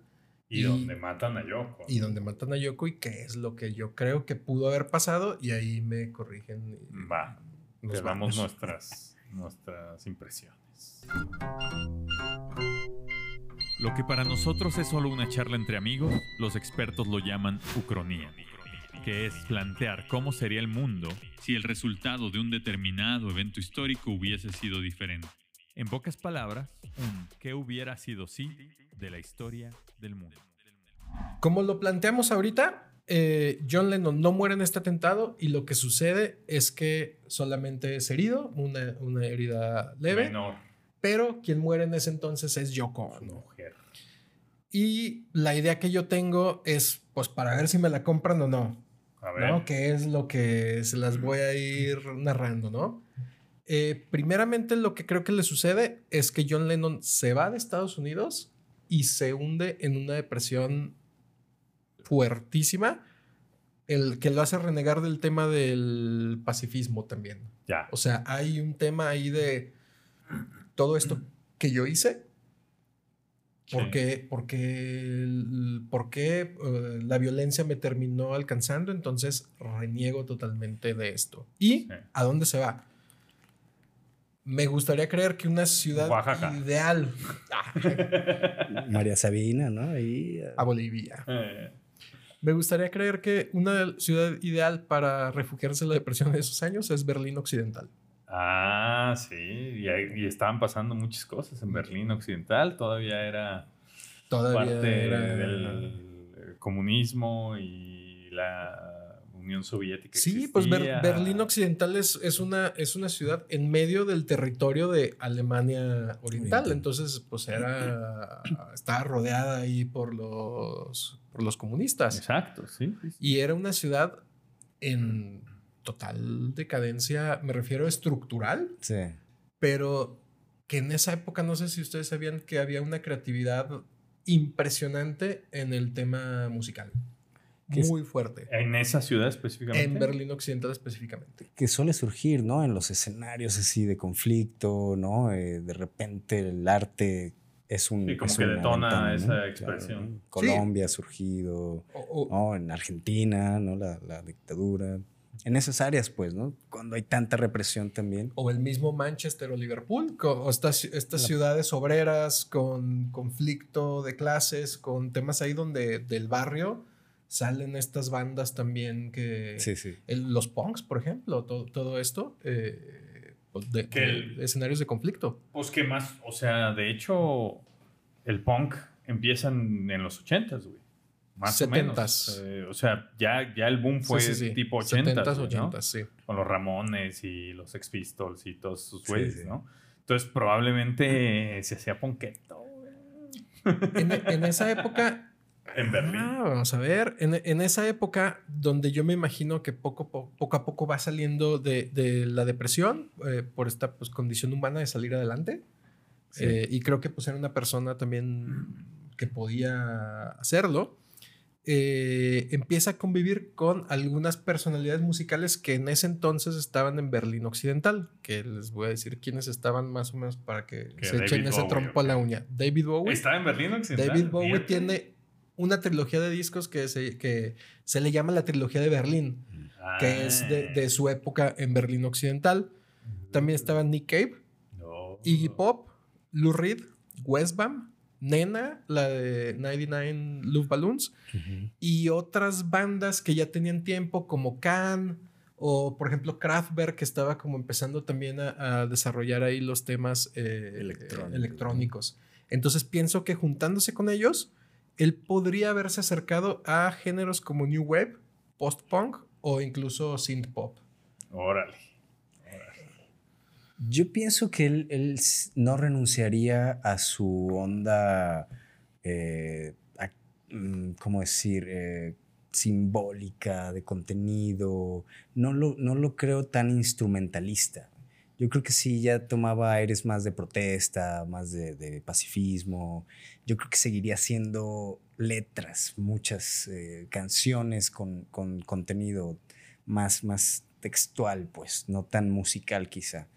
Speaker 1: Y,
Speaker 3: Y-
Speaker 1: donde matan a Yoko.
Speaker 3: y donde matan a Yoko y qué es lo que yo creo que pudo haber pasado y ahí me corrigen. y
Speaker 1: Va,
Speaker 3: nos
Speaker 1: damos
Speaker 3: vamos.
Speaker 1: nuestras, nuestras impresiones.
Speaker 4: Lo que para nosotros es solo una charla entre amigos, los expertos lo llaman ucronía, que es plantear cómo sería el mundo si el resultado de un determinado evento histórico hubiese sido diferente. En pocas palabras, un qué hubiera sido si de la historia del mundo.
Speaker 3: Como lo planteamos ahorita, eh, John Lennon no muere en este atentado y lo que sucede es que solamente es herido, una, una herida leve,
Speaker 1: Menor,
Speaker 3: pero quien muere en ese entonces es Yoko Ono.
Speaker 1: mujer.
Speaker 3: Y la idea que yo tengo es, pues, para ver si me la compran o no.
Speaker 1: A ver.
Speaker 3: ¿no? Que es lo que se las voy a ir narrando, ¿no? Eh, primeramente, lo que creo que le sucede es que John Lennon se va de Estados Unidos y se hunde en una depresión fuertísima, el que lo hace renegar del tema del pacifismo también.
Speaker 1: Ya.
Speaker 3: O sea, hay un tema ahí de todo esto que yo hice. ¿Por
Speaker 1: Sí.
Speaker 3: qué, por qué el- por qué, eh, la violencia me terminó alcanzando? Entonces reniego totalmente de esto. ¿Y
Speaker 1: Sí.
Speaker 3: a dónde se va? Me gustaría creer que una ciudad
Speaker 1: Oaxaca.
Speaker 3: ideal
Speaker 2: María Sabina, ¿no? Ahí. eh,
Speaker 3: a Bolivia.
Speaker 1: Eh,
Speaker 3: Me gustaría creer que una ciudad ideal para refugiarse de la depresión de esos años es Berlín Occidental.
Speaker 1: ah, sí. Y, estaban pasando muchas cosas en Berlín Occidental. Todavía era
Speaker 3: Todavía
Speaker 1: parte
Speaker 3: era-
Speaker 1: del comunismo y la Unión Soviética.
Speaker 3: Sí, pues Ber-. Berlín Occidental es, es, una, es una ciudad en medio del territorio de Alemania Oriental. Entonces, pues era. estaba rodeada ahí por los, por los comunistas.
Speaker 1: Exacto, sí. sí, sí.
Speaker 3: Y era una ciudad en total decadencia, me refiero estructural,
Speaker 2: Sí.
Speaker 3: pero que en esa época no sé si ustedes sabían que había una creatividad impresionante en el tema musical.
Speaker 2: Que es-
Speaker 3: Muy fuerte.
Speaker 1: En esa ciudad específicamente.
Speaker 3: En Berlín Occidental específicamente.
Speaker 2: que suele surgir, ¿no? En los escenarios así de conflicto, ¿no? Eh, de repente el arte es un...
Speaker 1: Sí, como
Speaker 2: es
Speaker 1: que detona
Speaker 2: ¿no?
Speaker 1: esa expresión.
Speaker 2: ¿no? Colombia ha surgido,
Speaker 3: O- o-
Speaker 2: ¿no? En Argentina, ¿no? La, la dictadura. En esas áreas, pues, ¿no? Cuando hay tanta represión también.
Speaker 3: o el mismo Manchester o Liverpool, o estas, estas ciudades obreras con conflicto de clases, con temas ahí donde del barrio salen estas bandas también que...
Speaker 2: Sí, sí.
Speaker 3: el- los punks, por ejemplo, todo, todo esto, eh, pues, de,
Speaker 1: Que el-
Speaker 3: de escenarios de conflicto.
Speaker 1: Pues que más, o sea, de hecho, el punk empieza en, en los 80s, güey. Más o menos.
Speaker 3: 70s.
Speaker 1: Eh, o sea, ya, ya el boom fue
Speaker 3: Sí, sí, sí.
Speaker 1: tipo 80s.
Speaker 3: 70s,
Speaker 1: güey, ¿no?
Speaker 3: 80s, sí.
Speaker 1: Con los Ramones y los Ex Pistols y todos sus güeyes,
Speaker 2: sí.
Speaker 1: ¿no? Entonces, probablemente se hacía güey.
Speaker 3: En, en esa época
Speaker 1: En Berlín.
Speaker 3: Ah, vamos a ver. En, en esa época donde yo me imagino que poco, po- poco a poco va saliendo de, de la depresión eh, por esta pues, condición humana de salir adelante.
Speaker 2: Sí.
Speaker 3: Eh, y creo que pues era una persona también que podía hacerlo. Eh, empieza a convivir con algunas personalidades musicales que en ese entonces estaban en Berlín Occidental, que les voy a decir quiénes estaban más o menos para que
Speaker 1: Que
Speaker 3: se echen
Speaker 1: David
Speaker 3: ese
Speaker 1: Bowie,
Speaker 3: trompo a la uña. David Bowie.
Speaker 1: Estaba en Berlín Occidental.
Speaker 3: David Bowie
Speaker 1: fíjate.
Speaker 3: tiene una trilogía de discos que se, que se le llama la trilogía de Berlín, que es de, de, su época en Berlín Occidental. También estaban Nick Cave, no. Iggy Pop, Lou Reed, Westbam, Nena, la de 99 Love Balloons, y otras bandas que ya tenían tiempo, como Can, o por ejemplo Kraftwerk, que estaba como empezando también a, desarrollar ahí los temas eh, electrónicos. Entonces pienso que juntándose con ellos, él podría haberse acercado a géneros como New Wave, Post-Punk o incluso Synth Pop.
Speaker 1: Órale.
Speaker 2: Yo pienso que él, no renunciaría a su onda, eh, mm, ¿cómo decir? Eh, simbólica, de contenido. No lo, no lo creo tan instrumentalista. Yo creo que sí, ya tomaba aires más de protesta, más de, pacifismo. Yo creo que seguiría haciendo letras, muchas eh, canciones con, con, contenido más, más textual, pues, no tan musical quizá.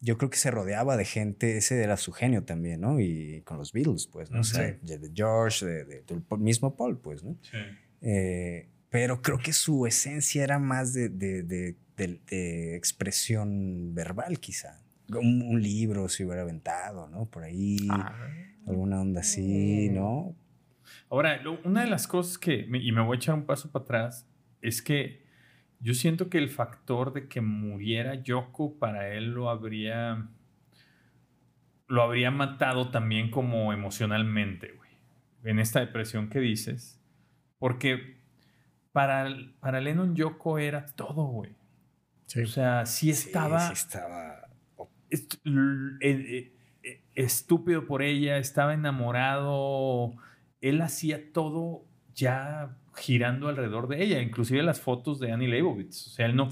Speaker 2: Yo creo que se rodeaba de gente, ese era su genio también, ¿no? Y con los Beatles, pues, ¿no? sé, de George, de, del mismo Paul, pues, ¿no? Sí. Eh, pero creo que su esencia era más de, de expresión verbal, quizá. Un, libro se hubiera aventado, ¿no? Por ahí, ah. alguna onda así, ¿no?
Speaker 1: Ahora, una de las cosas que, y me voy a echar un paso para atrás, es que yo siento que el factor de que muriera Yoko para él lo habría lo habría matado también como emocionalmente, güey. En esta depresión que dices, porque para, para Lennon Yoko era todo, güey. O sea, sí estaba. estaba. Eh, eh, eh, estúpido por ella, estaba enamorado. Él hacía todo ya girando alrededor de ella, inclusive las fotos de Annie Leibovitz. O sea, él no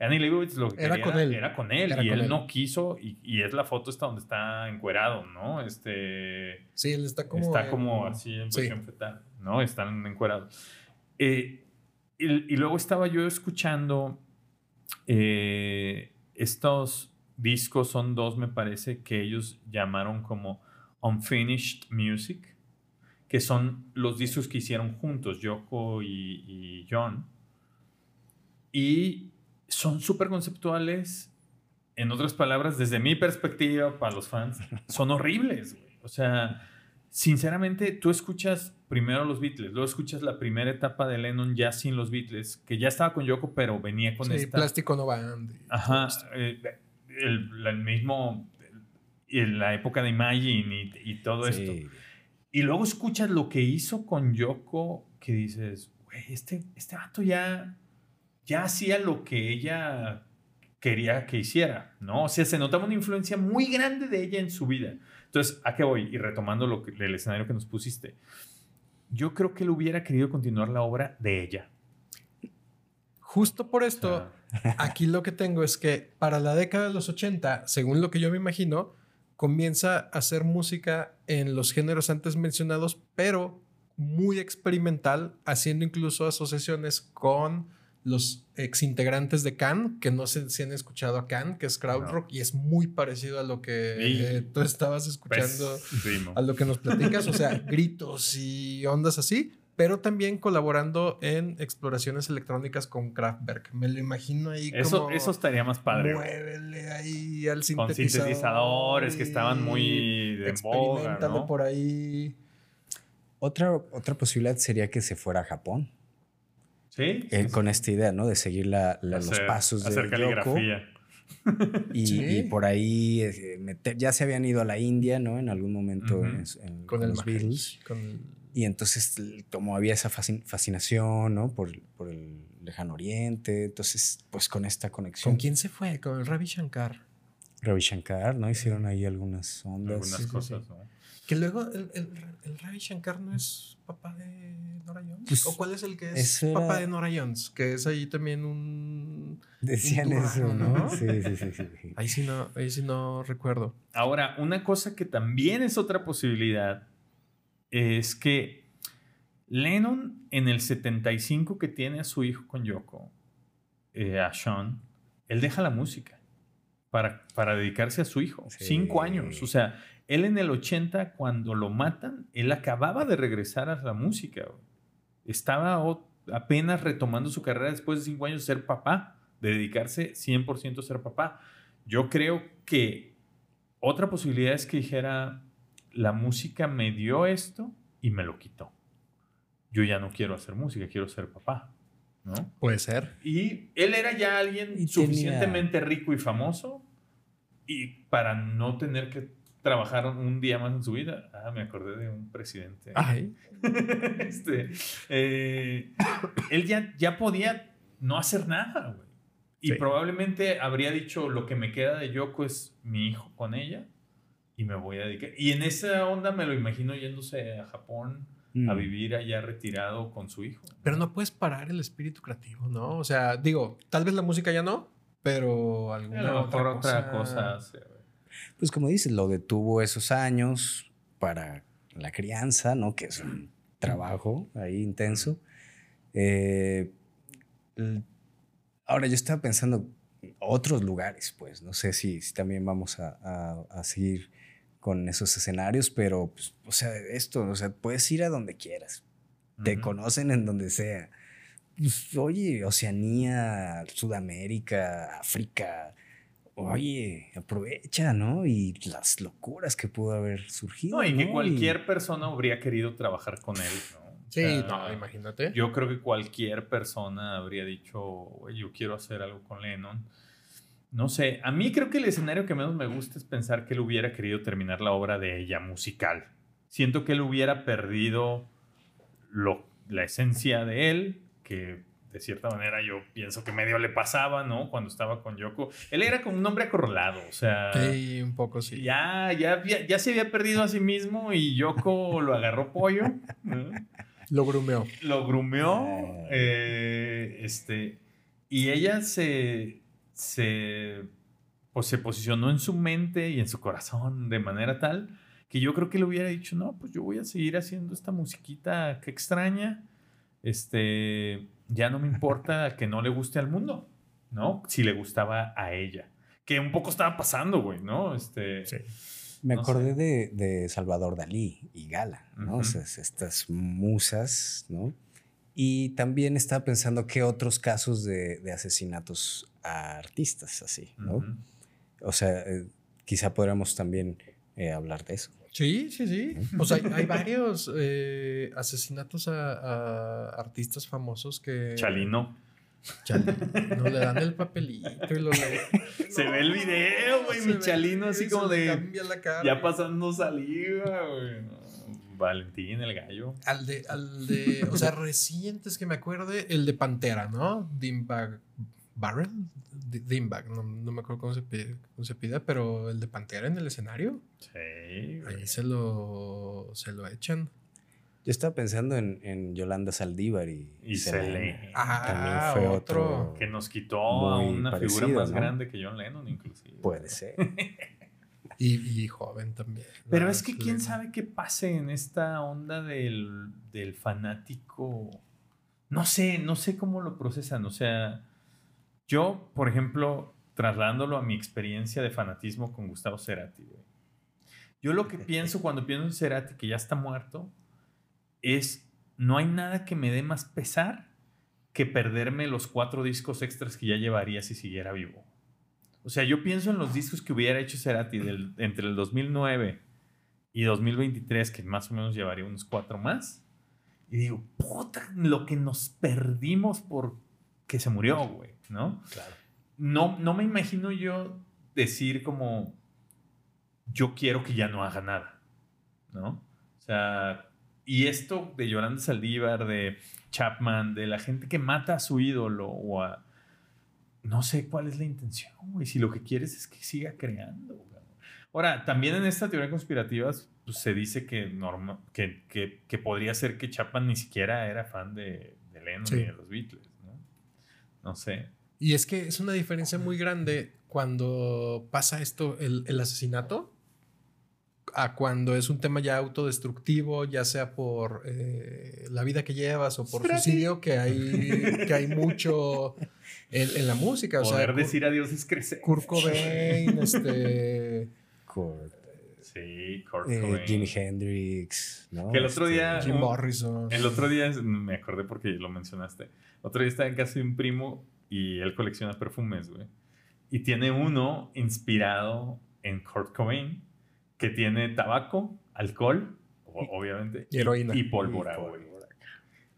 Speaker 1: Annie Leibovitz lo que
Speaker 3: era
Speaker 1: quería
Speaker 3: con él.
Speaker 1: era con él y él no quiso y, es la foto esta donde está encuerado, ¿no? Este
Speaker 3: Sí, él está como
Speaker 1: está como así en posición fetal, ¿no? Están encuerados. y, y, luego estaba yo escuchando eh, estos discos son dos, me parece, que ellos llamaron como Unfinished Music, que son los discos que hicieron juntos, Yoko y, John. Y son súper conceptuales. En otras palabras, desde mi perspectiva, para los fans, son horribles. O sea, sinceramente, tú escuchas primero los Beatles, luego escuchas la primera etapa de Lennon ya sin los Beatles, que ya estaba con Yoko, pero venía con sí,
Speaker 3: Plástico No Band.
Speaker 1: Ajá, eh, el, mismo, en la época de Imagine y, todo esto. Y luego escuchas lo que hizo con Yoko, que dices, güey, este, este vato ya, ya hacía lo que ella quería que hiciera, ¿no? O sea, se notaba una influencia muy grande de ella en su vida. Entonces, ¿a qué voy? Y retomando lo que, el escenario que nos pusiste, yo creo que él hubiera querido continuar la obra de ella.
Speaker 3: Justo por esto, aquí lo que tengo es que para la década de los 80, según lo que yo me imagino, comienza a hacer música en los géneros antes mencionados, pero muy experimental, haciendo incluso asociaciones con los ex integrantes de Can, que no sé si han escuchado a Can, que es crowd rock y es muy parecido a lo que eh, tú estabas escuchando, a lo que nos platicas, o sea, gritos y ondas así, pero también colaborando en exploraciones electrónicas con Kraftwerk. Me lo imagino ahí
Speaker 1: eso, como... Eso estaría más padre.
Speaker 3: Muévele ahí al sintetizador.
Speaker 1: Con sintetizadores que estaban muy de moda,
Speaker 3: por ahí.
Speaker 2: Otra, otra posibilidad sería que se fuera a Japón.
Speaker 1: Sí.
Speaker 2: con esta idea, ¿no? De seguir la, los pasos de
Speaker 1: hacer caligrafía.
Speaker 2: Y, por ahí eh, meter, ya se habían ido a la India, ¿no? En algún momento con, los Beatles. Y entonces, como había esa fascinación, ¿no? Por, por, el lejano oriente. Entonces, pues con esta conexión.
Speaker 3: ¿Con quién se fue? Con Ravi Shankar.
Speaker 2: Ravi Shankar, ¿no? Hicieron ahí algunas ondas.
Speaker 1: Algunas cosas, ¿no?
Speaker 3: Que luego el, el, el, Ravi Shankar no es papá de Nora Jones. Pues, ¿O cuál es el que es papá de Nora Jones? Que es ahí también un.
Speaker 2: Decían eso, ¿no? Sí, sí, sí, sí.
Speaker 3: Ahí sí, no, ahí sí no recuerdo.
Speaker 1: Ahora, una cosa que también es otra posibilidad es que Lennon en el 75 que tiene a su hijo con Yoko, eh, a Sean, él deja la música para, para dedicarse a su hijo. Cinco años. O sea, él en el 80, cuando lo matan, él acababa de regresar a la música. Estaba apenas retomando su carrera después de cinco años de ser papá, de dedicarse 100% a ser papá. Yo creo que otra posibilidad es que dijera, la música me dio esto y me lo quitó. Yo ya no quiero hacer música, quiero ser papá. ¿No?
Speaker 3: Puede ser.
Speaker 1: Y él era ya alguien suficientemente rico y famoso y para no tener que trabajar un día más en su vida. Ah, me acordé de un presidente.
Speaker 3: Ay.
Speaker 1: este, eh, él ya, ya podía no hacer nada, güey. Y probablemente habría dicho, lo que me queda de Yoko es mi hijo con ella y me voy a dedicar. Y en esa onda me lo imagino yéndose a Japón a mm. vivir allá retirado con su hijo.
Speaker 3: Pero no puedes parar el espíritu creativo, ¿no? O sea, digo, tal vez la música ya no, pero alguna otra, otra cosa.
Speaker 2: pues como dices, lo detuvo esos años para la crianza, ¿no? Que es un trabajo ahí intenso. Eh, ahora yo estaba pensando otros lugares, pues no sé si, si también vamos a, a seguir con esos escenarios, pero, pues, o sea, esto, o sea, puedes ir a donde quieras. Te conocen en donde sea. Pues, oye, Oceanía, Sudamérica, África, oye, aprovecha, ¿no? Y las locuras que pudo haber surgido.
Speaker 1: No, y que cualquier persona habría querido trabajar con él, ¿no?
Speaker 3: sí, no, imagínate.
Speaker 1: Yo creo que cualquier persona habría dicho, yo quiero hacer algo con Lennon no sé, a mí creo que el escenario que menos me gusta es pensar que él hubiera querido terminar la obra de ella musical. Siento que él hubiera perdido lo, la esencia de él, que de cierta manera yo pienso que medio le pasaba, ¿no? Cuando estaba con Yoko. Él era como un hombre acorralado, o sea...
Speaker 3: Sí, un poco sí.
Speaker 1: Ya, ya, ya, se había perdido a sí mismo y Yoko lo agarró pollo.
Speaker 3: Lo grumeó.
Speaker 1: Lo grumeó. Eh, este, y ella se se, pues, se posicionó en su mente y en su corazón de manera tal que yo creo que le hubiera dicho, no, pues yo voy a seguir haciendo esta musiquita que extraña, este, ya no me importa que no le guste al mundo, ¿no? Si le gustaba a ella, que un poco estaba pasando, güey, ¿no? Este,
Speaker 2: Me acordé de, Salvador Dalí y Gala, ¿no? estas musas, ¿no? Y también estaba pensando qué otros casos de, asesinatos a artistas así, ¿no? O sea, eh, quizá podríamos también eh, hablar de eso.
Speaker 3: Sí, sí, sí. O sea, hay, varios eh, asesinatos a, artistas famosos que...
Speaker 1: Chalino.
Speaker 3: Chalino. No le dan el papelito y lo
Speaker 1: Se ve el video, güey. mi Chalino así como de... Ya pasando saliva, güey. Valentín, el gallo.
Speaker 3: Al de, al de, o sea, recientes que me acuerde, el de Pantera, ¿no? Dimbag Barrel, Dimbag, no, no, me acuerdo cómo se, pide, cómo se pide, pero el de Pantera en el escenario.
Speaker 1: Sí.
Speaker 3: Ahí se lo, se lo echan.
Speaker 2: Yo estaba pensando en, en Yolanda Saldívar y,
Speaker 1: y Selene.
Speaker 3: Ah, También fue otro.
Speaker 1: Que nos quitó a una figura más grande que John Lennon, inclusive.
Speaker 2: Puede ser.
Speaker 3: Y, joven también.
Speaker 1: Pero es que quién sabe qué pase en esta onda del, fanático. No sé, no sé cómo lo procesan. O sea, yo, por ejemplo, trasladándolo a mi experiencia de fanatismo con Gustavo Cerati, Yo lo que pienso cuando pienso en Cerati, que ya está muerto, es no hay nada que me dé más pesar que perderme los cuatro discos extras que ya llevaría si siguiera vivo. O sea, yo pienso en los discos que hubiera hecho Cerati entre el 2009 y 2023, que más o menos llevaría unos cuatro más. Y digo, puta, lo que nos perdimos por que se murió, güey, ¿no?
Speaker 2: Claro.
Speaker 1: No, no me imagino yo decir como, yo quiero que ya no haga nada, ¿no? O sea, y esto de Yolanda Saldívar, de Chapman, de la gente que mata a su ídolo o a no sé cuál es la intención, güey. Si lo que quieres es que siga creando, güey. Ahora, también en esta teoría conspirativa pues, se dice que, norma, que, que, podría ser que Chapman ni siquiera era fan de, de Lennon ni de los Beatles, ¿no? No sé.
Speaker 3: Y es que es una diferencia muy grande cuando pasa esto, el, el asesinato, a cuando es un tema ya autodestructivo, ya sea por eh, la vida que llevas o por suicidio, que hay, que hay mucho En, en la música, o sea.
Speaker 1: Poder
Speaker 3: Kurt-
Speaker 1: decir adiós es crecer.
Speaker 3: Kurt Cobain, este.
Speaker 2: Kurt,
Speaker 1: Sí, Kurt
Speaker 2: eh,
Speaker 1: Cobain.
Speaker 2: Jimi Hendrix, ¿no?
Speaker 1: Que el otro
Speaker 2: Este,
Speaker 1: día-
Speaker 3: Jim Morrison.
Speaker 1: El otro día, me acordé porque lo mencionaste. El otro día estaba en casa de un primo y él colecciona perfumes, güey. Y tiene uno inspirado en Kurt Cobain, que tiene tabaco, alcohol, obviamente,
Speaker 3: Y heroína.
Speaker 1: y pólvora, güey.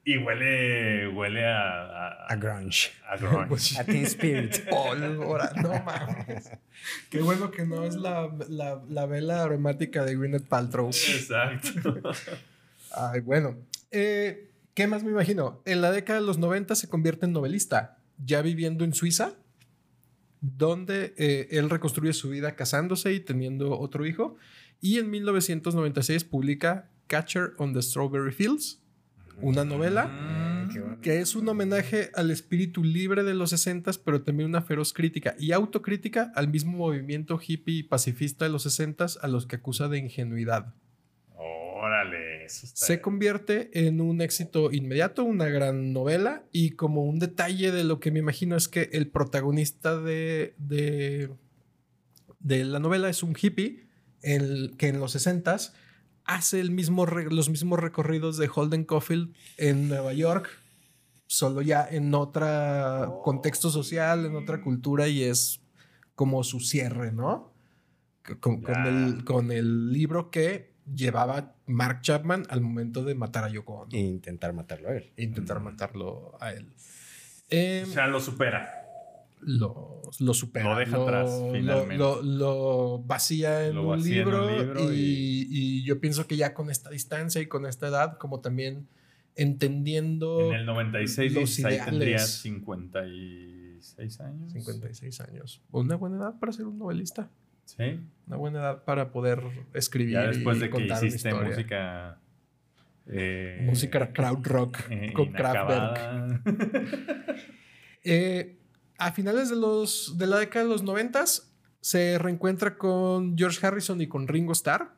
Speaker 1: Y huele, huele a, a,
Speaker 2: A grunge.
Speaker 1: a grunge.
Speaker 3: Pues,
Speaker 2: A Teen Spirit.
Speaker 3: Pólvora, no mames. Qué bueno que no es la, la, la vela aromática de Gwyneth Paltrow.
Speaker 1: Exacto.
Speaker 3: Ay, bueno. Eh, ¿Qué más me imagino? En la década de los 90 se convierte en novelista, ya viviendo en Suiza, donde eh, él reconstruye su vida casándose y teniendo otro hijo. Y en 1996 publica Catcher on the Strawberry Fields, una novela
Speaker 2: bueno.
Speaker 3: que es un homenaje al espíritu libre de los 60 pero también una feroz crítica y autocrítica al mismo movimiento hippie y pacifista de los 60 a los que acusa de ingenuidad.
Speaker 1: Órale, eso está
Speaker 3: Se convierte en un éxito inmediato, una gran novela y como un detalle de lo que me imagino es que el protagonista de, de, de la novela es un hippie el, que en los 60 hace el mismo re- los mismos recorridos de Holden Caulfield en Nueva York, solo ya en otro contexto social, en otra cultura y es como su cierre, ¿no? Con, con el, con el libro que llevaba Mark Chapman al momento de matar a Yoko Ono.
Speaker 2: E intentar matarlo a él.
Speaker 3: E intentar
Speaker 1: Mm.
Speaker 3: matarlo a él.
Speaker 1: O sea, lo supera.
Speaker 3: lo, lo supera.
Speaker 1: Lo deja atrás,
Speaker 3: lo-
Speaker 1: finalmente.
Speaker 3: Lo, lo vacía en,
Speaker 1: Lo
Speaker 3: un,
Speaker 1: vacía en un
Speaker 3: libro y, y yo pienso que ya con esta distancia y con esta edad, como también entendiendo
Speaker 1: En el 96
Speaker 3: los
Speaker 1: ahí tendría
Speaker 3: ideales.
Speaker 1: 56 años.
Speaker 3: 56 años. Una buena edad para ser un novelista.
Speaker 1: Sí.
Speaker 3: Una buena edad para poder escribir
Speaker 1: Ya después
Speaker 3: y
Speaker 1: de que hiciste música. eh,
Speaker 3: Música crowd rock
Speaker 1: eh,
Speaker 3: con Kraftwerk. Eh, a finales de, los, de la década de los noventas se reencuentra con George Harrison y con Ringo Starr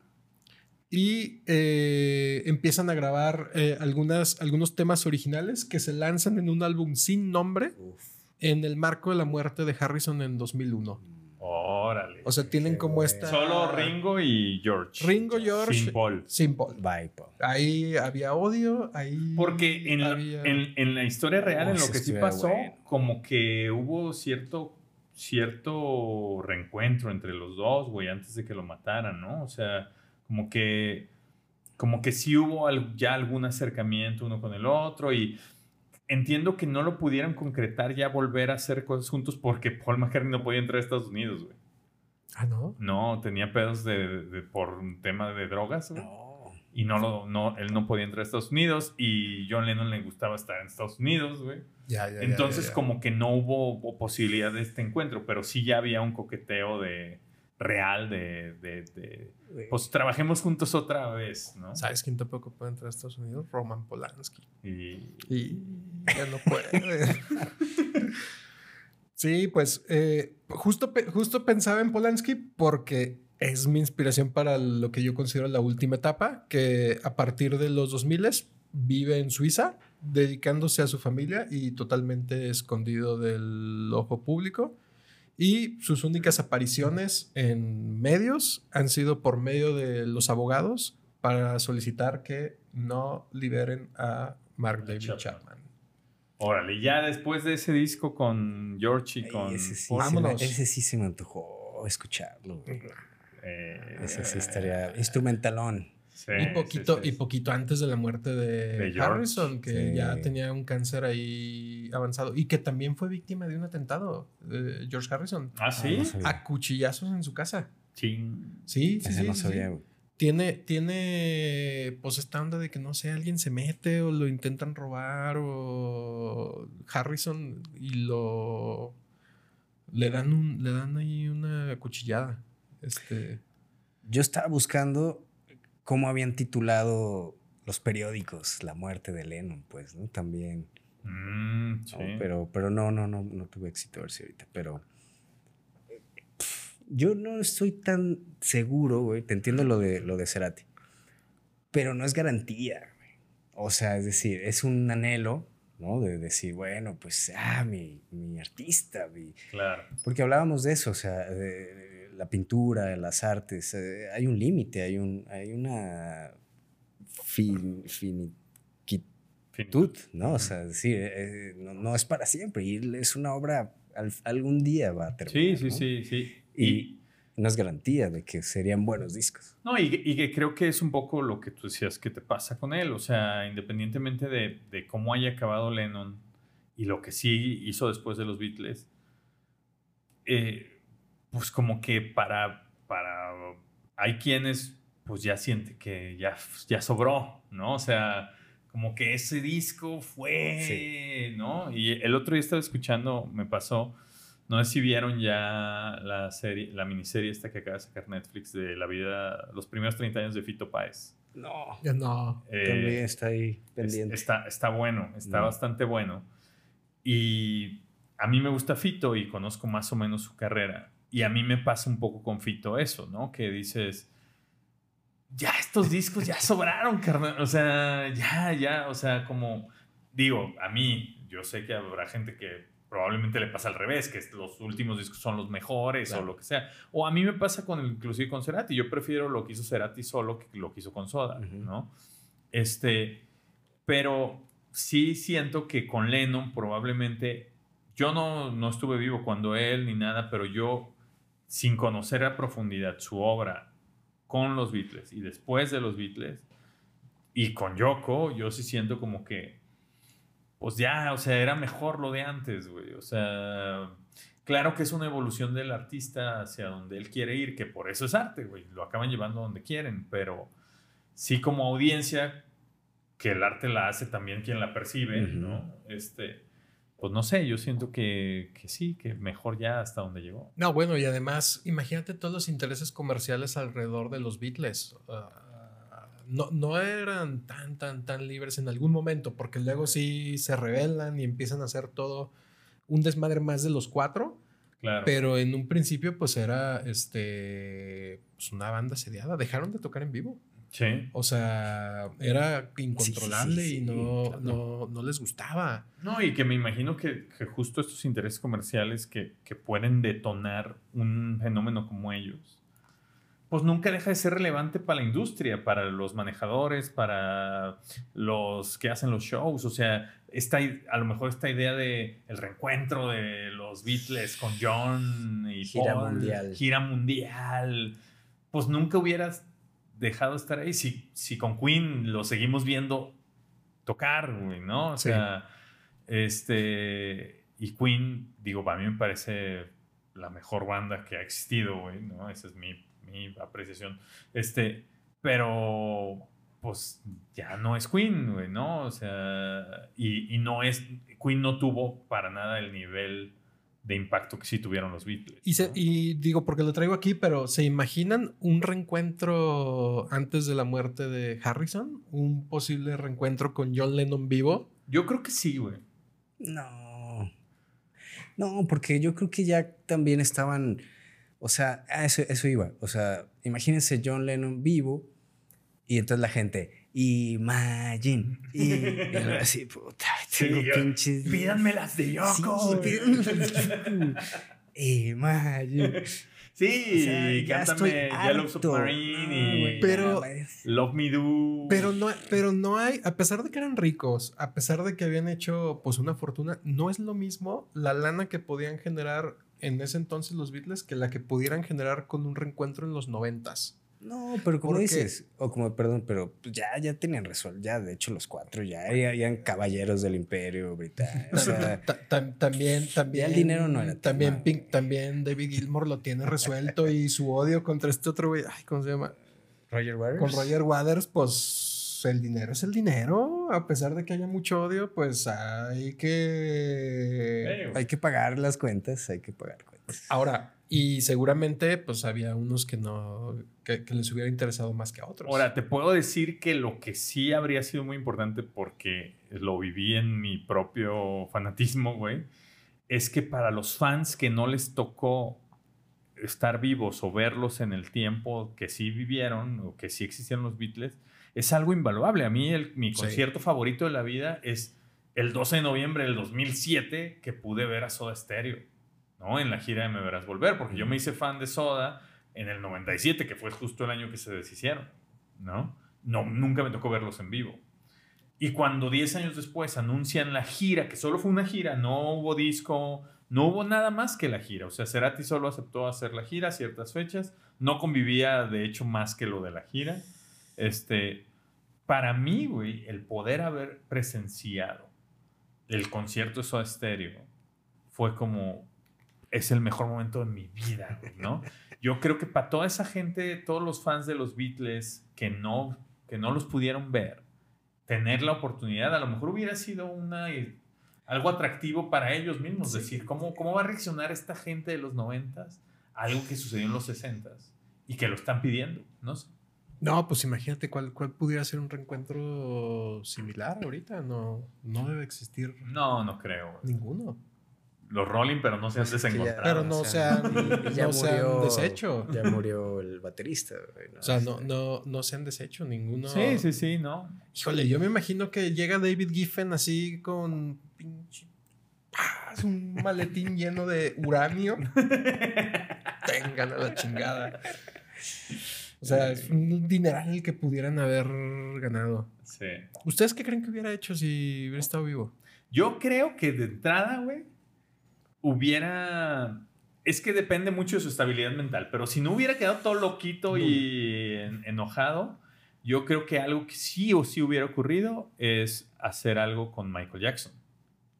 Speaker 3: y eh, empiezan a grabar eh, algunas, algunos temas originales que se lanzan en un álbum sin nombre
Speaker 2: Uf.
Speaker 3: en el marco de la muerte de Harrison en 2001.
Speaker 1: Órale.
Speaker 3: O sea, tienen como esta...
Speaker 1: Solo Ringo y George.
Speaker 3: Ringo, George,
Speaker 1: Sin Paul.
Speaker 3: sin Paul.
Speaker 2: Bye, Paul.
Speaker 3: Ahí había odio, ahí...
Speaker 1: Porque en, la-
Speaker 3: había-
Speaker 1: en, en la historia real,
Speaker 2: Oh,
Speaker 1: en lo que sí pasó, como que hubo cierto, cierto reencuentro entre los dos, güey, antes de que lo mataran, ¿no? O sea, como que, como que sí hubo al- ya algún acercamiento uno con el otro y entiendo que no lo pudieran concretar ya volver a hacer cosas juntos porque Paul McCartney no podía entrar a Estados Unidos, güey.
Speaker 3: Ah, ¿no?
Speaker 1: No, tenía pedos de, de- por un tema de drogas, güey
Speaker 2: No.
Speaker 1: y no lo, no, él no podía entrar a Estados Unidos y John Lennon le gustaba estar en Estados Unidos, güey.
Speaker 3: Ya, ya, ya,
Speaker 1: Entonces
Speaker 3: ya.
Speaker 1: como que no hubo posibilidad de este encuentro, pero sí ya había un coqueteo de real de, de, de, pues trabajemos juntos otra vez, ¿no?
Speaker 3: ¿Sabes quién tampoco puede entrar a Estados Unidos? Roman Polanski.
Speaker 1: Y
Speaker 3: Y ya no puede. sí, pues eh, justo, justo pensaba en Polanski porque es mi inspiración para lo que yo considero la última etapa, que a partir de los 2000 vive en Suiza, dedicándose a su familia y totalmente escondido del ojo público. Y sus únicas apariciones en medios han sido por medio de los abogados para solicitar que no liberen a Mark David
Speaker 1: Chapman.
Speaker 3: Chapman.
Speaker 1: órale, ya después de ese disco con George y
Speaker 2: Ay,
Speaker 1: con
Speaker 2: ese, sí
Speaker 1: Paul,
Speaker 2: se me,
Speaker 3: Vámonos.
Speaker 2: ese sí se me antojó escucharlo. güey.
Speaker 1: eh,
Speaker 2: Ese sí estaría instrumentalón.
Speaker 1: Sí,
Speaker 3: y, poquito,
Speaker 1: sí, sí,
Speaker 3: y poquito antes de la muerte de. Harrison, que
Speaker 2: Sí.
Speaker 3: ya tenía un cáncer ahí avanzado y que también fue víctima de un atentado, de George Harrison,
Speaker 1: Ah, sí,
Speaker 2: Ah, no
Speaker 3: a cuchillazos en su casa. Sí, sí,
Speaker 2: Ese
Speaker 3: sí.
Speaker 2: no sabía.
Speaker 3: Tiene, tiene, pues esta onda de que no sé, alguien se mete o lo intentan robar o Harrison y lo le dan un, le dan ahí una cuchillada. Este,
Speaker 2: Yo estaba buscando cómo habían titulado los periódicos la muerte de Lennon, pues, ¿no? También.
Speaker 1: Mm,
Speaker 2: ¿no?
Speaker 1: sí.
Speaker 2: Pero, pero no, no, no, no tuve éxito a ver si ahorita. Pero pf, yo no estoy tan seguro, güey. Te entiendo lo de lo de Cerati. Pero no es garantía, güey. O sea, es decir, es un anhelo, ¿no? De decir, bueno, pues, ah, mi, mi artista, mi...
Speaker 1: Claro.
Speaker 2: Porque hablábamos de eso, o sea, de, de la pintura, las artes, eh, hay un límite, hay, un, hay una fin,
Speaker 1: Finitud.
Speaker 2: ¿no? O sea, decir, eh, no, no es para siempre y es una obra, al- algún día va a terminar,
Speaker 1: Sí, sí,
Speaker 2: ¿no?
Speaker 1: sí, sí.
Speaker 2: Y no es garantía de que serían buenos discos.
Speaker 1: No, y, y que creo que es un poco lo que tú decías que te pasa con él. O sea, independientemente de, de cómo haya acabado Lennon y lo que sí hizo después de los Beatles, eh, pues como que para, para... Hay quienes pues ya sienten que ya, ya sobró, ¿no? O sea, como que ese disco fue, ¿no? Y el otro día estaba escuchando, me pasó, no sé si vieron ya la serie, la miniserie esta que acaba de sacar Netflix de la vida, los primeros 30 años de Fito Páez.
Speaker 2: No,
Speaker 3: Ya no.
Speaker 1: Eh,
Speaker 2: también está ahí
Speaker 1: es-
Speaker 2: pendiente.
Speaker 1: está, está bueno, está
Speaker 2: Mm.
Speaker 1: bastante bueno. Y a mí me gusta Fito y conozco más o menos su carrera. Y a mí me pasa un poco con Fito eso, ¿no? Que dices, ya estos discos ya sobraron, carnal. O sea, ya, ya, o sea, como digo, a mí, yo sé que habrá gente que probablemente le pasa al revés, que los últimos discos son los mejores
Speaker 2: Claro.
Speaker 1: o lo que sea. O a mí me pasa con, inclusive con Cerati. Yo prefiero lo que hizo Cerati solo que lo que hizo con Soda,
Speaker 2: Ujú.
Speaker 1: ¿no? Este, pero sí siento que con Lennon probablemente, yo no, no estuve vivo cuando él ni nada, pero yo, sin conocer a profundidad su obra con los Beatles y después de los Beatles y con Yoko, yo sí siento como que, pues ya, o sea, era mejor lo de antes, güey. O sea, claro que es una evolución del artista hacia donde él quiere ir, que por eso es arte, güey. Lo acaban llevando donde quieren, pero sí como audiencia, que el arte la hace también quien la percibe. ¿no? Este, pues no sé, yo siento que, que sí, que mejor ya hasta donde llegó.
Speaker 3: No, bueno, y además, imagínate todos los intereses comerciales alrededor de los Beatles. No, no eran tan, tan, tan libres en algún momento, porque luego sí se rebelan y empiezan a hacer todo un desmadre más de los cuatro.
Speaker 1: Claro.
Speaker 3: Pero en un principio, pues era este, pues una banda sediada. Dejaron de tocar en vivo.
Speaker 1: Sí.
Speaker 3: O sea, era incontrolable
Speaker 2: sí, sí,
Speaker 3: y no,
Speaker 2: claro.
Speaker 3: no, no les gustaba.
Speaker 1: No, y que me imagino que, que justo estos intereses comerciales que, que pueden detonar un fenómeno como ellos, pues nunca deja de ser relevante para la industria, para los manejadores, para los que hacen los shows. O sea, esta, a lo mejor esta idea de el reencuentro de los Beatles con John y
Speaker 2: Gira
Speaker 1: Paul,
Speaker 2: mundial.
Speaker 1: gira mundial, pues nunca hubieras dejado de estar ahí si, si con Queen lo seguimos viendo tocar, güey, ¿no? O
Speaker 3: Sí.
Speaker 1: sea, este, y Queen, digo, para mí me parece la mejor banda que ha existido, güey, ¿no? Esa es mi, mi apreciación. Este, pero, pues, ya no es Queen, güey, ¿no? O sea, y, y no es, Queen no tuvo para nada el nivel de impacto que sí tuvieron los Beatles.
Speaker 3: Y, se-
Speaker 1: ¿no?
Speaker 3: y digo, porque lo traigo aquí, pero ¿se imaginan un reencuentro antes de la muerte de Harrison? ¿Un posible reencuentro con John Lennon vivo?
Speaker 1: Yo creo que sí, güey.
Speaker 2: No. No, porque yo creo que ya también estaban. O sea, a eso, eso iba. O sea, imagínense John Lennon vivo y entonces la gente. Imagine. Y, y así, puta, tengo
Speaker 1: Sí, yo-
Speaker 2: pinches.
Speaker 1: Pídanme las de Yoko.
Speaker 2: Sí, Imagine.
Speaker 1: Sí,
Speaker 2: O sea,
Speaker 1: y
Speaker 2: ya
Speaker 1: cántame
Speaker 2: estoy
Speaker 1: Yellow. Submarine
Speaker 2: No,
Speaker 1: y
Speaker 3: Pero-
Speaker 1: Love Me Do.
Speaker 3: Pero no, pero no hay, a pesar de que eran ricos, a pesar de que habían hecho pues una fortuna, no es lo mismo la lana que podían generar en ese entonces los Beatles que la que pudieran generar con un reencuentro en los noventas.
Speaker 2: No, pero como dices, o como, perdón, pero pues ya, ya tenían resuelto, ya de hecho los cuatro ya, ya eran caballeros del imperio británico. O sea,
Speaker 3: Ta- tam- también, también,
Speaker 2: el dinero no era
Speaker 3: también. Pink- también David Gilmour lo tiene resuelto y su odio contra este otro güey, ay, ¿cómo se llama?
Speaker 2: Roger Waters.
Speaker 3: Con Roger Waters, pues el dinero es el dinero. A pesar de que haya mucho odio, pues hay que.
Speaker 2: Hay que pagar las cuentas, hay que pagar cuentas.
Speaker 3: Ahora, y seguramente, pues había unos que no. que, que les hubiera interesado más que a otros.
Speaker 1: Ahora, te puedo decir que lo que sí habría sido muy importante porque lo viví en mi propio fanatismo, güey, es que para los fans que no les tocó estar vivos o verlos en el tiempo que sí vivieron o que sí existieron los Beatles, es algo invaluable. A mí el- mi
Speaker 3: Sí.
Speaker 1: concierto favorito de la vida es el 12 de noviembre del 2007 que pude ver a Soda Stereo, ¿no? En la gira de Me Verás Volver, porque yo me hice fan de Soda en el 97, que fue justo el año que se deshicieron, ¿no? No, nunca me tocó verlos en vivo. Y cuando 10 años después anuncian la gira, que solo fue una gira, no hubo disco, no hubo nada más que la gira. O sea, Cerati solo aceptó hacer la gira a ciertas fechas, no convivía de hecho más que lo de la gira. Este, para mí, güey, el poder haber presenciado el concierto de Soda Stereo fue como, es el mejor momento de mi vida, ¿no? Yo creo que para toda esa gente, todos los fans de los Beatles que no, que no los pudieron ver, tener la oportunidad, a lo mejor hubiera sido una, algo atractivo para ellos mismos, decir, ¿cómo, ¿cómo va a reaccionar esta gente de los noventas a algo que sucedió en los sesentas y que lo están pidiendo? No sé.
Speaker 3: No, pues imagínate cuál, cuál pudiera ser un reencuentro similar ahorita. No, no debe existir.
Speaker 1: No, no creo.
Speaker 3: Ninguno.
Speaker 1: Los Rolling, pero no se han desencontrado.
Speaker 3: Pero no se han, ya murió, deshecho.
Speaker 2: Ya murió el baterista.
Speaker 3: o sea, no, no, no se han deshecho ninguno.
Speaker 1: Sí, sí, sí, no.
Speaker 3: Híjole, yo me imagino que llega David Giffen así con pinche. Un maletín lleno de uranio. Tengan a la chingada. O sea, es un dineral el que pudieran haber ganado.
Speaker 1: Sí.
Speaker 3: ¿Ustedes qué creen que hubiera hecho si hubiera estado vivo?
Speaker 1: Yo creo que de entrada, güey, hubiera... Es que depende mucho de su estabilidad mental, pero si no hubiera quedado todo loquito y enojado, yo creo que algo que sí o sí hubiera ocurrido es hacer algo con Michael Jackson,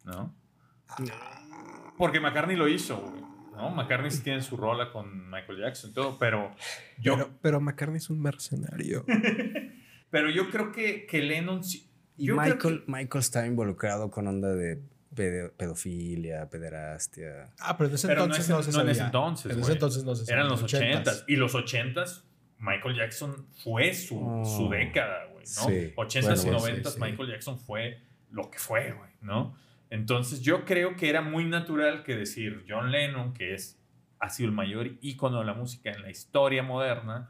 Speaker 1: ¿no? Porque McCartney lo hizo, güey. ¿No? McCartney sí tiene su rola con Michael Jackson y todo, pero yo...
Speaker 3: Pero, pero McCartney es un mercenario.
Speaker 1: pero yo creo que, que Lennon...
Speaker 2: Y Michael, Michael está involucrado con onda de pedofilia, pederastia.
Speaker 3: Ah, pero en ese entonces no, se sabía.
Speaker 1: en ese entonces.
Speaker 3: En ese entonces no se
Speaker 1: sabía. Eran los ochentas. Y los ochentas, Michael Jackson fue su, su oh. década, güey, ¿no? Sí. Ochentas y noventas, Michael Jackson fue lo que fue, güey, ¿no? Entonces yo creo que era muy natural que decir John Lennon, que es, ha sido el mayor ícono de la música en la historia moderna,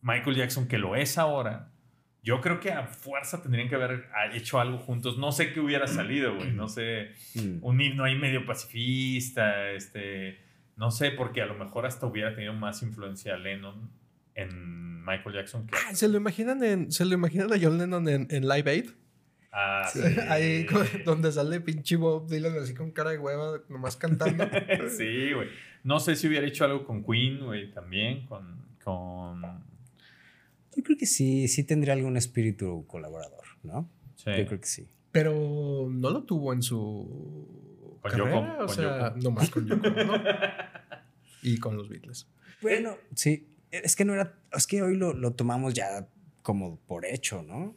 Speaker 1: Michael Jackson, que lo es ahora, yo creo que a fuerza tendrían que haber hecho algo juntos. No sé qué hubiera salido, güey. No sé, mm. un himno ahí medio pacifista, este, no sé, porque a lo mejor hasta hubiera tenido más influencia Lennon en Michael Jackson que...
Speaker 3: Ah, ¿se, lo imaginan en, ¿Se lo imaginan a John Lennon en, en Live Aid?
Speaker 1: Ah, sí.
Speaker 3: Ahí donde sale pinche Bob Dylan así con cara de hueva, nomás cantando.
Speaker 1: sí, güey. No sé si hubiera hecho algo con Queen, güey, también, con, con
Speaker 2: yo creo que sí, sí tendría algún espíritu colaborador, ¿no? Sí. Yo creo que sí.
Speaker 3: Pero no lo tuvo en su con carrera, o sea, no más con Yoko, ¿no? y con los Beatles.
Speaker 2: Bueno, sí. Es que no era, es que hoy lo, lo tomamos ya como por hecho, ¿no?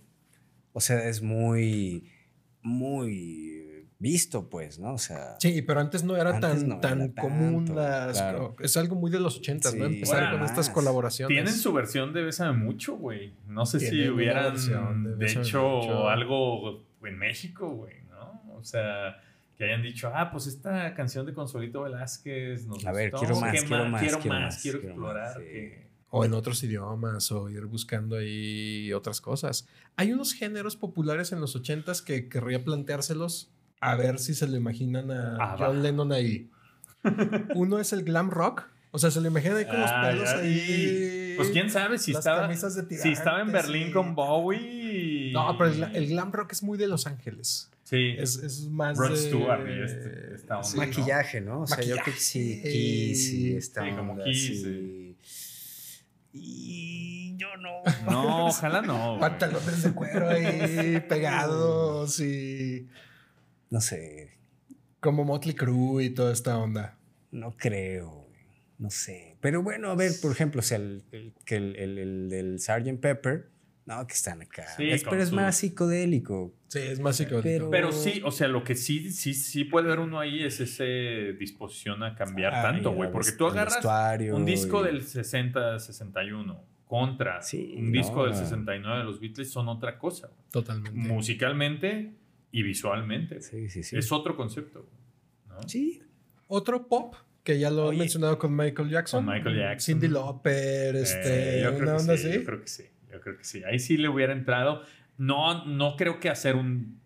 Speaker 2: O sea, es muy, muy visto, pues, ¿no? O sea.
Speaker 3: Sí, pero antes no era tan, tan común las. Es algo muy de los ochentas, ¿no? Empezar con estas colaboraciones.
Speaker 1: Tienen su versión de Bésame Mucho, güey. No sé si hubieran, de, hecho, algo en México, güey, ¿no? O sea. Que hayan dicho, ah, pues esta canción de Consolito Velázquez nos
Speaker 2: A ver, quiero más, quiero más,
Speaker 1: quiero más, quiero explorar.
Speaker 3: O en otros idiomas, o ir buscando ahí otras cosas. Hay unos géneros populares en los ochentas que querría planteárselos a ver si se lo imaginan a ah, John Lennon ahí. Uno es el glam rock. O sea, se lo imaginan ahí con los ah, pelos ahí.
Speaker 1: Pues quién sabe si estaba. si estaba en Berlín con Bowie.
Speaker 3: No, pero el, glam rock es muy de Los Ángeles.
Speaker 1: Sí.
Speaker 3: Es, es más.
Speaker 1: Rod Stewart y este,
Speaker 2: Maquillaje, ¿no? O sea, yo creo que sí. Kiss y esta
Speaker 1: sí, como Kiss.
Speaker 2: Y yo no.
Speaker 1: No, ojalá no.
Speaker 3: Pantalones de cuero ahí pegados y.
Speaker 2: No sé.
Speaker 3: Como Motley Crue y toda esta onda.
Speaker 2: No creo, no sé. Pero bueno, a ver, por ejemplo, o sea, el, que el, el, del Sgt. Pepper, no, que están acá. es, pero es más psicodélico.
Speaker 3: Sí, es más psicodélico.
Speaker 1: Pero, sí, o sea, lo que sí, sí, sí puede ver uno ahí es esa disposición a cambiar tanto, güey. Porque tú agarras un disco del 60, 61 contra un disco del 69 de los Beatles son otra cosa.
Speaker 3: Totalmente.
Speaker 1: Musicalmente y visualmente.
Speaker 2: Sí, sí, sí.
Speaker 1: Es otro concepto.
Speaker 3: Sí. Otro pop que ya lo he mencionado con Michael Jackson.
Speaker 1: Con Michael Jackson.
Speaker 3: Cindy Lauper, eh, este,
Speaker 1: yo creo que sí, Yo creo que sí. Yo creo que sí. Ahí sí le hubiera entrado. No, no creo que hacer un,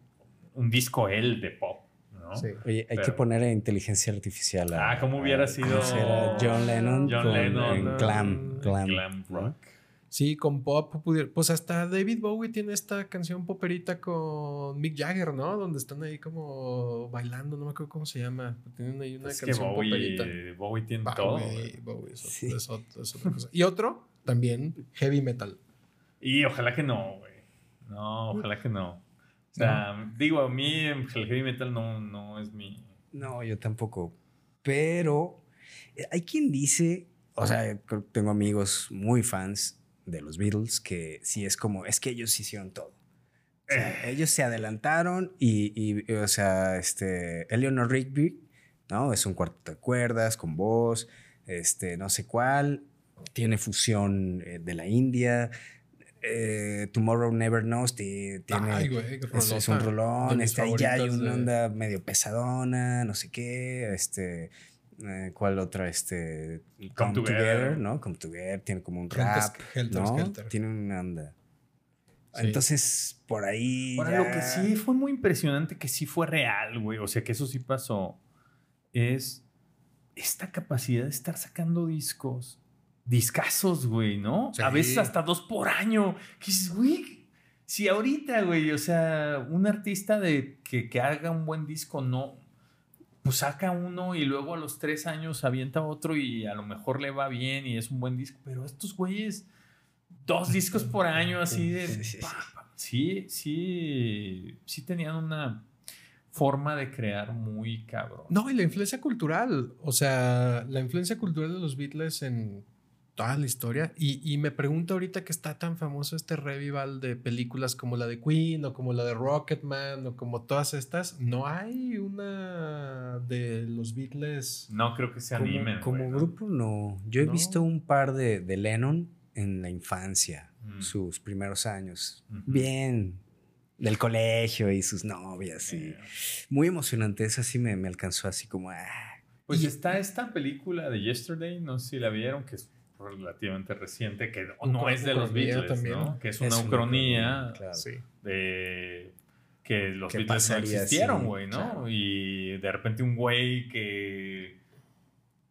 Speaker 1: un disco él de pop. ¿no?
Speaker 3: Sí.
Speaker 2: Oye, hay que poner inteligencia artificial. a-
Speaker 1: Ah, ¿cómo hubiera
Speaker 2: a-
Speaker 1: sido
Speaker 2: ¿cómo será John Lennon
Speaker 1: John
Speaker 2: con,
Speaker 1: Lennon,
Speaker 2: en
Speaker 3: no,
Speaker 2: Glam. Glam.
Speaker 1: Rock.
Speaker 3: Sí, con pop, pudiera- pues hasta David Bowie tiene esta canción poperita con Mick Jagger, ¿no? Donde están ahí como bailando, no me acuerdo cómo se llama. Tienen ahí una
Speaker 1: Es que
Speaker 3: canción poperita.
Speaker 1: Bowie, Bowie tiene todo.
Speaker 3: Bowie, Bowie, eso-
Speaker 2: Sí.
Speaker 3: eso- es otra cosa. Y otro, también heavy metal.
Speaker 1: Y ojalá que no, güey. No, ojalá que no. O sea, digo, a mí el heavy metal no, no es mi...
Speaker 2: No, yo tampoco. Pero eh, hay quien dice, o sea, tengo amigos muy fans de los Beatles que sí es como, es que ellos hicieron todo. O sea, ellos se adelantaron y, y, o sea, este, Eleanor Rigby, ¿no? Es un cuarteto de cuerdas con voz, este, no sé cuál, tiene fusión eh, de la India. Eh, Tomorrow Never Knows ti- tiene,
Speaker 3: Ay, güey,
Speaker 2: es, es un
Speaker 3: De
Speaker 2: rolón, este, ahí ya hay una
Speaker 3: de-
Speaker 2: onda medio pesadona, no sé qué, este, eh, ¿cuál otra? Este, Come,
Speaker 1: Together.
Speaker 2: Together, ¿no? Come Together, tiene como un rap,
Speaker 3: Helter
Speaker 2: ¿no? Tiene una onda.
Speaker 3: Sí.
Speaker 2: Entonces, por ahí
Speaker 1: Ahora,
Speaker 2: ya-
Speaker 1: lo que sí fue muy impresionante, que sí fue real, güey, o sea, que eso sí pasó, es esta capacidad de estar sacando discos, discazos, güey, ¿no? A veces hasta dos por año. Que dices, güey, si ahorita, güey, o sea, un artista de que, que haga un buen disco, no, pues saca uno y luego a los tres años avienta otro y a lo mejor le va bien y es un buen disco, pero estos güeyes, dos discos por año así de...
Speaker 2: Sí, sí, sí.
Speaker 1: pa, pa, Sí, sí, sí tenían una forma de crear muy cabrón.
Speaker 3: No, y la influencia cultural. O sea, la influencia cultural de los Beatles en toda la historia. Y, y me pregunto ahorita que está tan famoso este revival de películas como la de Queen o como la de Rocketman o como todas estas. No hay una de los Beatles.
Speaker 1: No creo que se
Speaker 2: como,
Speaker 1: animen.
Speaker 2: como
Speaker 1: güey, ¿no?
Speaker 2: grupo, no. Yo he
Speaker 3: No.
Speaker 2: visto un par de, de Lennon en la infancia,
Speaker 1: Mm.
Speaker 2: sus primeros años.
Speaker 1: Ujú.
Speaker 2: Bien, del colegio y sus novias. Y muy emocionante. Eso sí me, me alcanzó así como... ah,
Speaker 1: Pues
Speaker 3: Y-
Speaker 1: está esta película de Yesterday, no sé si la vieron, que es relativamente reciente, que no es de los Beatles,
Speaker 3: también.
Speaker 1: ¿no? Que es una ucronía
Speaker 2: claro.
Speaker 3: Sí.
Speaker 1: de que los
Speaker 2: ¿Qué
Speaker 1: Beatles no existieron, güey, ¿no?
Speaker 2: claro.
Speaker 1: Y de repente un güey que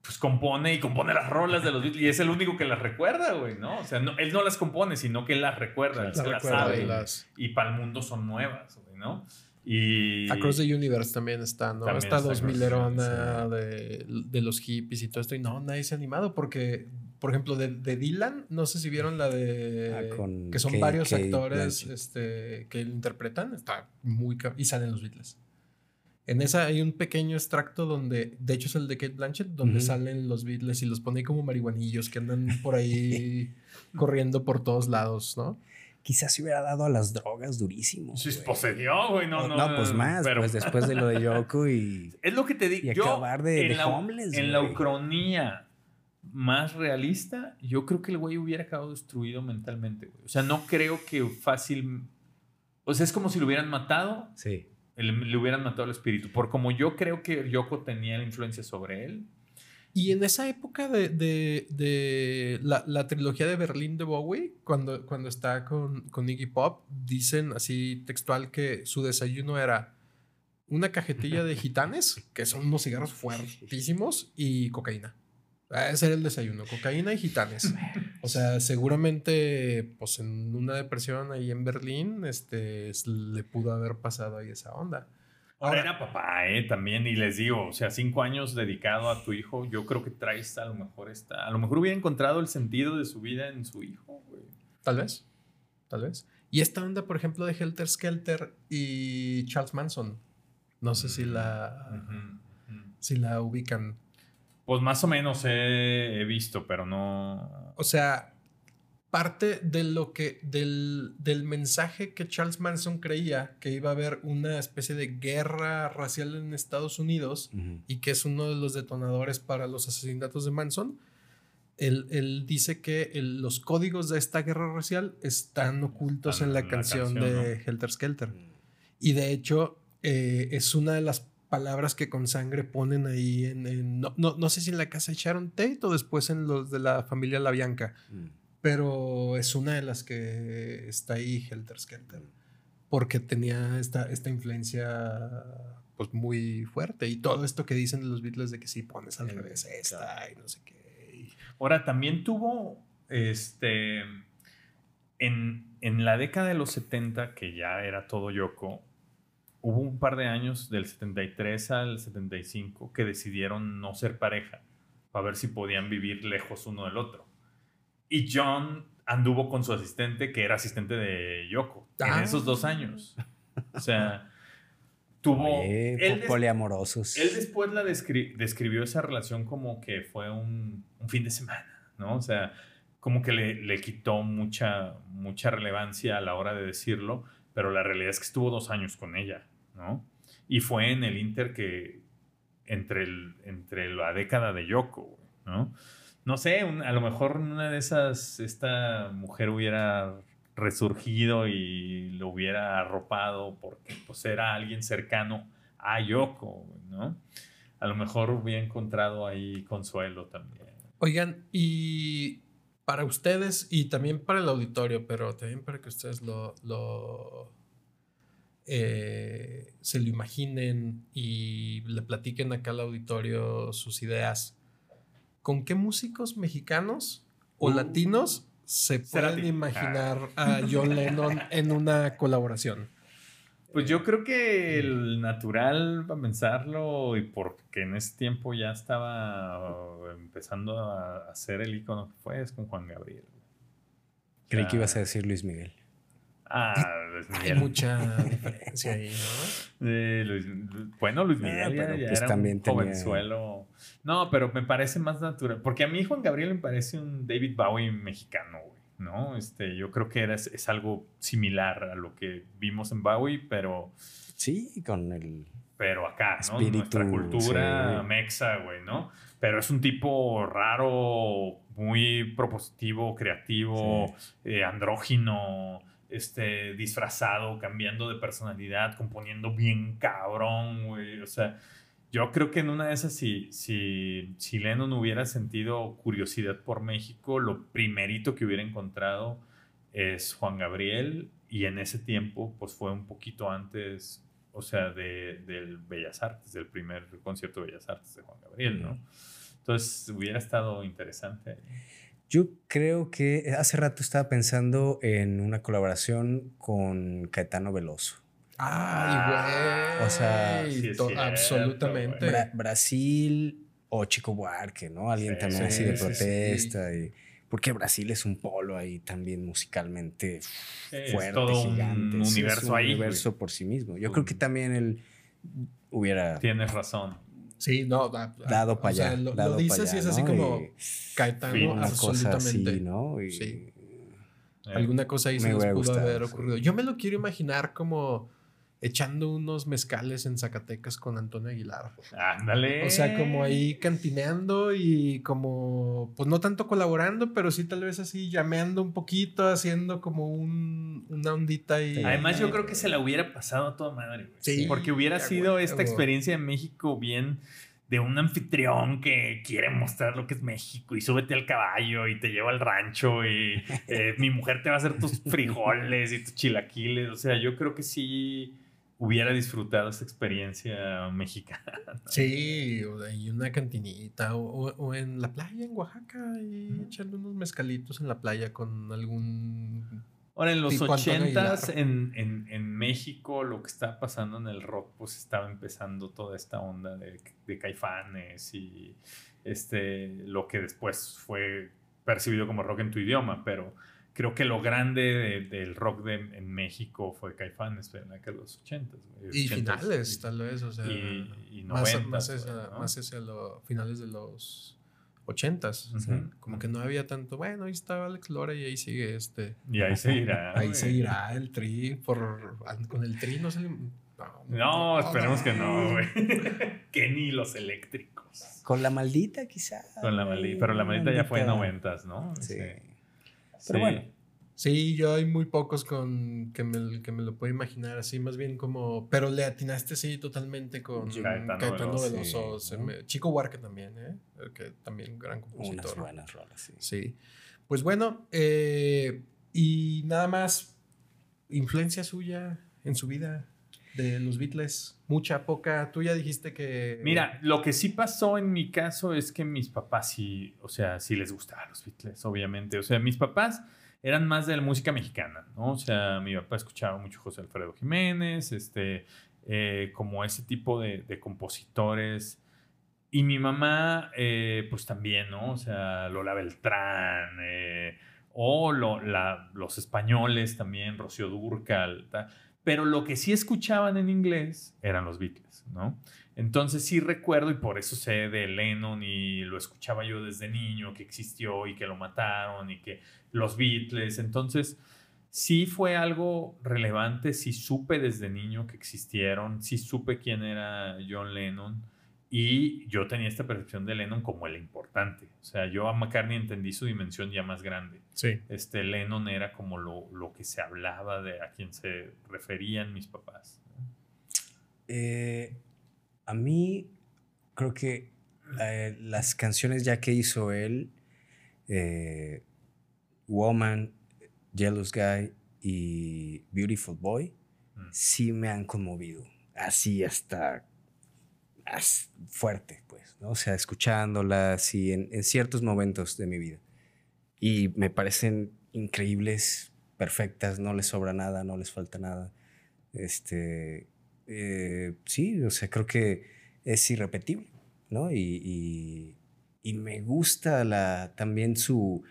Speaker 1: pues compone y compone las rolas de los Beatles y es el único que las recuerda, güey, ¿no? O sea, no- él no las compone, sino que él las recuerda, él las sabe.
Speaker 3: las-
Speaker 1: Y para el mundo son nuevas, güey, ¿no? Y
Speaker 3: Across the Universe también está, ¿no?
Speaker 1: También
Speaker 3: Esta
Speaker 1: está
Speaker 3: 2000
Speaker 1: Across the
Speaker 3: erona de, de los hippies y todo esto. Y no, nadie se ha animado porque, por ejemplo, de, de Dylan, no sé si vieron la de...
Speaker 2: Ah, con
Speaker 3: que son
Speaker 2: Kate-
Speaker 3: varios
Speaker 2: Kate
Speaker 3: actores este, que lo interpretan. Está muy... Y salen los Beatles. En esa hay un pequeño extracto donde, de hecho es el de Kate Blanchett, donde
Speaker 2: Ujú.
Speaker 3: salen los Beatles y los pone ahí como marihuanillos que andan por ahí corriendo por todos lados, ¿no?
Speaker 2: Quizás se hubiera dado a las drogas durísimo.
Speaker 1: Sí,
Speaker 2: güey.
Speaker 1: posedió, güey, no,
Speaker 2: O-
Speaker 1: no.
Speaker 2: pues más,
Speaker 1: pero-
Speaker 2: pues después de lo de Yoko y...
Speaker 1: Es lo que te digo.
Speaker 2: Y
Speaker 1: Yo,
Speaker 2: acabar de-
Speaker 1: en,
Speaker 2: de
Speaker 1: la,
Speaker 2: homeless,
Speaker 1: en la ucronía más realista, yo creo que el güey hubiera acabado destruido mentalmente, güey. O sea, no creo que fácil. O sea, es como si lo hubieran matado,
Speaker 2: Sí.
Speaker 1: el- le hubieran matado el espíritu. Por como yo creo que Yoko tenía la influencia sobre él.
Speaker 3: Y en esa época de, de- de la, la trilogía de Berlín de Bowie, cuando, cuando está con, con Iggy Pop, dicen así textual que su desayuno era una cajetilla de gitanes, que son unos cigarros fuertísimos, y cocaína. Ese era el desayuno, cocaína y gitanes. O sea, seguramente, pues en una depresión ahí en Berlín, este, le pudo haber pasado ahí esa onda.
Speaker 1: Ahora era papá, ¿eh? También, y les digo, o sea, cinco años dedicado a tu hijo, yo creo que traes a lo mejor esta. A lo mejor hubiera encontrado el sentido de su vida en su hijo, güey.
Speaker 3: Tal vez. Tal vez. Y esta onda, por ejemplo, de Helter Skelter y Charles Manson. No sé si la, si la ubican.
Speaker 1: Pues más o menos he, he visto, pero no.
Speaker 3: O sea, parte de lo que, del, del mensaje que Charles Manson creía que iba a haber una especie de guerra racial en Estados Unidos
Speaker 2: Ujú.
Speaker 3: y que es uno de los detonadores para los asesinatos de Manson. Él, él dice que el- los códigos de esta guerra racial están ocultos
Speaker 1: Están
Speaker 3: en la
Speaker 1: en la
Speaker 3: canción,
Speaker 1: canción,
Speaker 3: de Helter Skelter. Y de hecho, eh, es una de las palabras que con sangre ponen ahí en. en- no, no, no sé si en la casa de Sharon Tate o después en los de la familia La Bianca,
Speaker 2: Mm.
Speaker 3: pero es una de las que está ahí Helter Skelter. porque tenía esta, esta influencia pues muy fuerte y todo esto que dicen los Beatles de que si pones al revés esta y no sé qué.
Speaker 1: Ahora también tuvo este en, en la década de los 70 que ya era todo Yoko hubo un par de años del 73 al 75 que decidieron no ser pareja para ver si podían vivir lejos uno del otro. Y John anduvo con su asistente, que era asistente de Yoko, en
Speaker 2: Ah.
Speaker 1: esos dos años. O sea, tuvo...
Speaker 2: Oye,
Speaker 1: él,
Speaker 2: poliamorosos.
Speaker 1: él después la descri- describió esa relación como que fue un, un fin de semana, ¿no? O sea, como que le, le quitó mucha, mucha relevancia a la hora de decirlo, pero la realidad es que estuvo dos años con ella, Y fue en el Inter que, entre, el, entre la década de Yoko, ¿no? No sé, a lo mejor una de esas, esta mujer hubiera resurgido y lo hubiera arropado porque pues era alguien cercano a Yoko, ¿no? A lo mejor hubiera encontrado ahí consuelo también.
Speaker 3: Oigan, y para ustedes y también para el auditorio, pero también para que ustedes lo eh, se lo imaginen y le platiquen acá al auditorio sus ideas. ¿Con qué músicos mexicanos o
Speaker 1: Uh,
Speaker 3: latinos se pueden imaginar a John Lennon en una colaboración?
Speaker 1: Pues yo creo que el natural para pensarlo y porque en ese tiempo ya estaba empezando a hacer el icono que fue es con Juan Gabriel.
Speaker 2: Creí que ibas a decir Luis Miguel.
Speaker 1: Ah, Luis
Speaker 3: Hay
Speaker 1: Miguel.
Speaker 3: mucha diferencia ahí, ¿no?
Speaker 1: Eh, Luis- bueno, Luis Miguel
Speaker 2: Ah,
Speaker 1: ya,
Speaker 2: pero
Speaker 1: ya
Speaker 2: pues
Speaker 1: era
Speaker 2: también
Speaker 1: un
Speaker 2: tenía-
Speaker 1: jovenzuelo. No, pero me parece más natural. Porque a mí Juan Gabriel me parece un David Bowie mexicano, güey. ¿No? Este, yo creo que era, es, es algo similar a lo que vimos en Bowie, pero,
Speaker 2: Sí, con el.
Speaker 1: pero acá, ¿no?
Speaker 2: Espíritu,
Speaker 1: Nuestra cultura
Speaker 2: sí.
Speaker 1: mexa, güey, ¿no? Pero es un tipo raro, muy propositivo, creativo, eh, andrógino, este, disfrazado, cambiando de personalidad, componiendo bien cabrón, güey. O sea, yo creo que en una de esas, si, si, si Lennon hubiera sentido curiosidad por México, lo primerito que hubiera encontrado es Juan Gabriel y en ese tiempo, pues fue un poquito antes, o sea, de, del Bellas Artes, del primer concierto de Bellas Artes de Juan Gabriel, ¿no? Entonces hubiera estado interesante.
Speaker 2: Yo creo que hace rato estaba pensando en una colaboración con Caetano Veloso.
Speaker 3: Ay, güey.
Speaker 2: O sea,
Speaker 1: sí es cierto,
Speaker 3: absolutamente.
Speaker 2: Bra- Brasil o Chico Buarque, ¿no? Alguien
Speaker 1: Sí,
Speaker 2: también
Speaker 1: sí,
Speaker 2: así de
Speaker 1: sí, sí.
Speaker 2: protesta. Y, porque Brasil es un polo ahí también musicalmente
Speaker 1: es
Speaker 2: fuerte,
Speaker 1: todo un
Speaker 2: gigante. Sí, es
Speaker 1: universo
Speaker 2: un
Speaker 1: ahí, güey.
Speaker 2: universo por sí mismo. Yo
Speaker 1: Un-
Speaker 2: creo que también él hubiera
Speaker 1: Tienes razón.
Speaker 3: Sí, no, da-
Speaker 2: dado
Speaker 3: o
Speaker 2: para
Speaker 3: sea,
Speaker 2: allá.
Speaker 3: Lo, lo dices y es así
Speaker 2: ¿no?
Speaker 3: como
Speaker 2: Y
Speaker 3: Caetano,
Speaker 2: cosa
Speaker 3: absolutamente.
Speaker 2: así, ¿no? Y-
Speaker 3: Sí.
Speaker 1: Eh,
Speaker 3: Alguna cosa ahí se
Speaker 2: Me
Speaker 3: nos pudo haber
Speaker 2: sí.
Speaker 3: ocurrido. Yo me lo quiero imaginar como echando unos mezcales en Zacatecas con Antonio Aguilar.
Speaker 1: Ándale.
Speaker 3: O sea, como ahí cantineando y como, pues no tanto colaborando, pero sí tal vez así llameando un poquito, haciendo como un, una ondita y...
Speaker 1: Además, yo creo que se la hubiera pasado a toda madre, güey.
Speaker 3: Sí,
Speaker 1: Porque hubiera sido esta experiencia en México bien de un anfitrión que quiere mostrar lo que es México y súbete al caballo y te lleva al rancho y eh, mi mujer te va a hacer tus frijoles y tus chilaquiles. O sea, yo creo que sí hubiera disfrutado esa experiencia mexicana.
Speaker 3: Sí, o ahí una cantinita, o, o- en la playa en Oaxaca, y echando unos mezcalitos en la playa con algún...
Speaker 1: Ahora, en los ochentas en, en, en México, lo que estaba pasando en el rock, pues estaba empezando toda esta onda de, de caifanes y este, lo que después fue percibido como rock en tu idioma, pero creo que lo grande de- del rock de, en México fue caifanes en la década de los ochentas. güey,
Speaker 3: Y
Speaker 1: ochentas,
Speaker 3: finales,
Speaker 1: y-
Speaker 3: tal vez, o sea...
Speaker 1: y, y
Speaker 3: más,
Speaker 1: noventas,
Speaker 3: más,
Speaker 1: güey,
Speaker 3: esa-
Speaker 1: ¿no?
Speaker 3: más hacia los finales de los ochentas.
Speaker 1: Ujú.
Speaker 3: Como que no había tanto, bueno, ahí estaba Alex Lora y ahí sigue este.
Speaker 1: Y ahí seguirá.
Speaker 3: Ahí seguirá el tri por con el tri no se le- no,
Speaker 1: No, esperemos que no, güey. que ni los eléctricos.
Speaker 2: Con la maldita, quizá.
Speaker 1: Con la maldita, pero la maldita ya fue en
Speaker 2: Maldita.
Speaker 1: noventas, ¿no?
Speaker 2: Sí.
Speaker 1: Este,
Speaker 2: Pero
Speaker 1: sí.
Speaker 2: bueno.
Speaker 3: Sí, yo hay muy pocos con que me, que me lo puedo imaginar así, más bien como. Pero le atinaste sí totalmente con
Speaker 1: Caetano
Speaker 3: Caetano,
Speaker 1: Veloso,
Speaker 2: sí,
Speaker 3: Chico Huarque también, ¿eh? Que también gran
Speaker 2: Unas
Speaker 3: compositor.
Speaker 2: buenas rolas, sí.
Speaker 3: Sí. Pues bueno, eh, y nada más, influencia suya en su vida de los Beatles? Mucha, poca. Tú ya dijiste que.
Speaker 1: Mira, lo que sí pasó en mi caso es que mis papás sí, o sea, sí les gustaban los Beatles, obviamente. O sea, mis papás eran más de la música mexicana, ¿no? O sea, mi papá escuchaba mucho José Alfredo Jiménez, este, eh, como ese tipo de, compositores. Y mi mamá, eh, pues también, ¿no? O sea, Lola Beltrán, eh, o los españoles también, Rocío Durcal, pero lo que sí escuchaban en inglés eran los Beatles, ¿no? Entonces sí recuerdo y por eso sé de Lennon y lo escuchaba yo desde niño, que existió y que lo mataron y que los Beatles, entonces sí fue algo relevante, sí supe desde niño que existieron, sí supe quién era John Lennon y yo tenía esta percepción de Lennon como el importante. O sea, yo a McCartney entendí su dimensión ya más grande.
Speaker 3: Sí.
Speaker 1: Este Lennon era como lo, lo que se hablaba, de a quien se referían mis papás.
Speaker 2: Eh, a mí creo que eh, las canciones ya que hizo él, eh, Woman, Jealous Guy y Beautiful Boy, mm. sí me han conmovido. Así hasta fuerte, pues, ¿no? O sea, escuchándolas y en, ciertos momentos de mi vida. Y me parecen increíbles, perfectas, no les sobra nada, no les falta nada. Este, eh, sí, o sea, creo que es irrepetible, ¿no? Y, y, me gusta la, también su,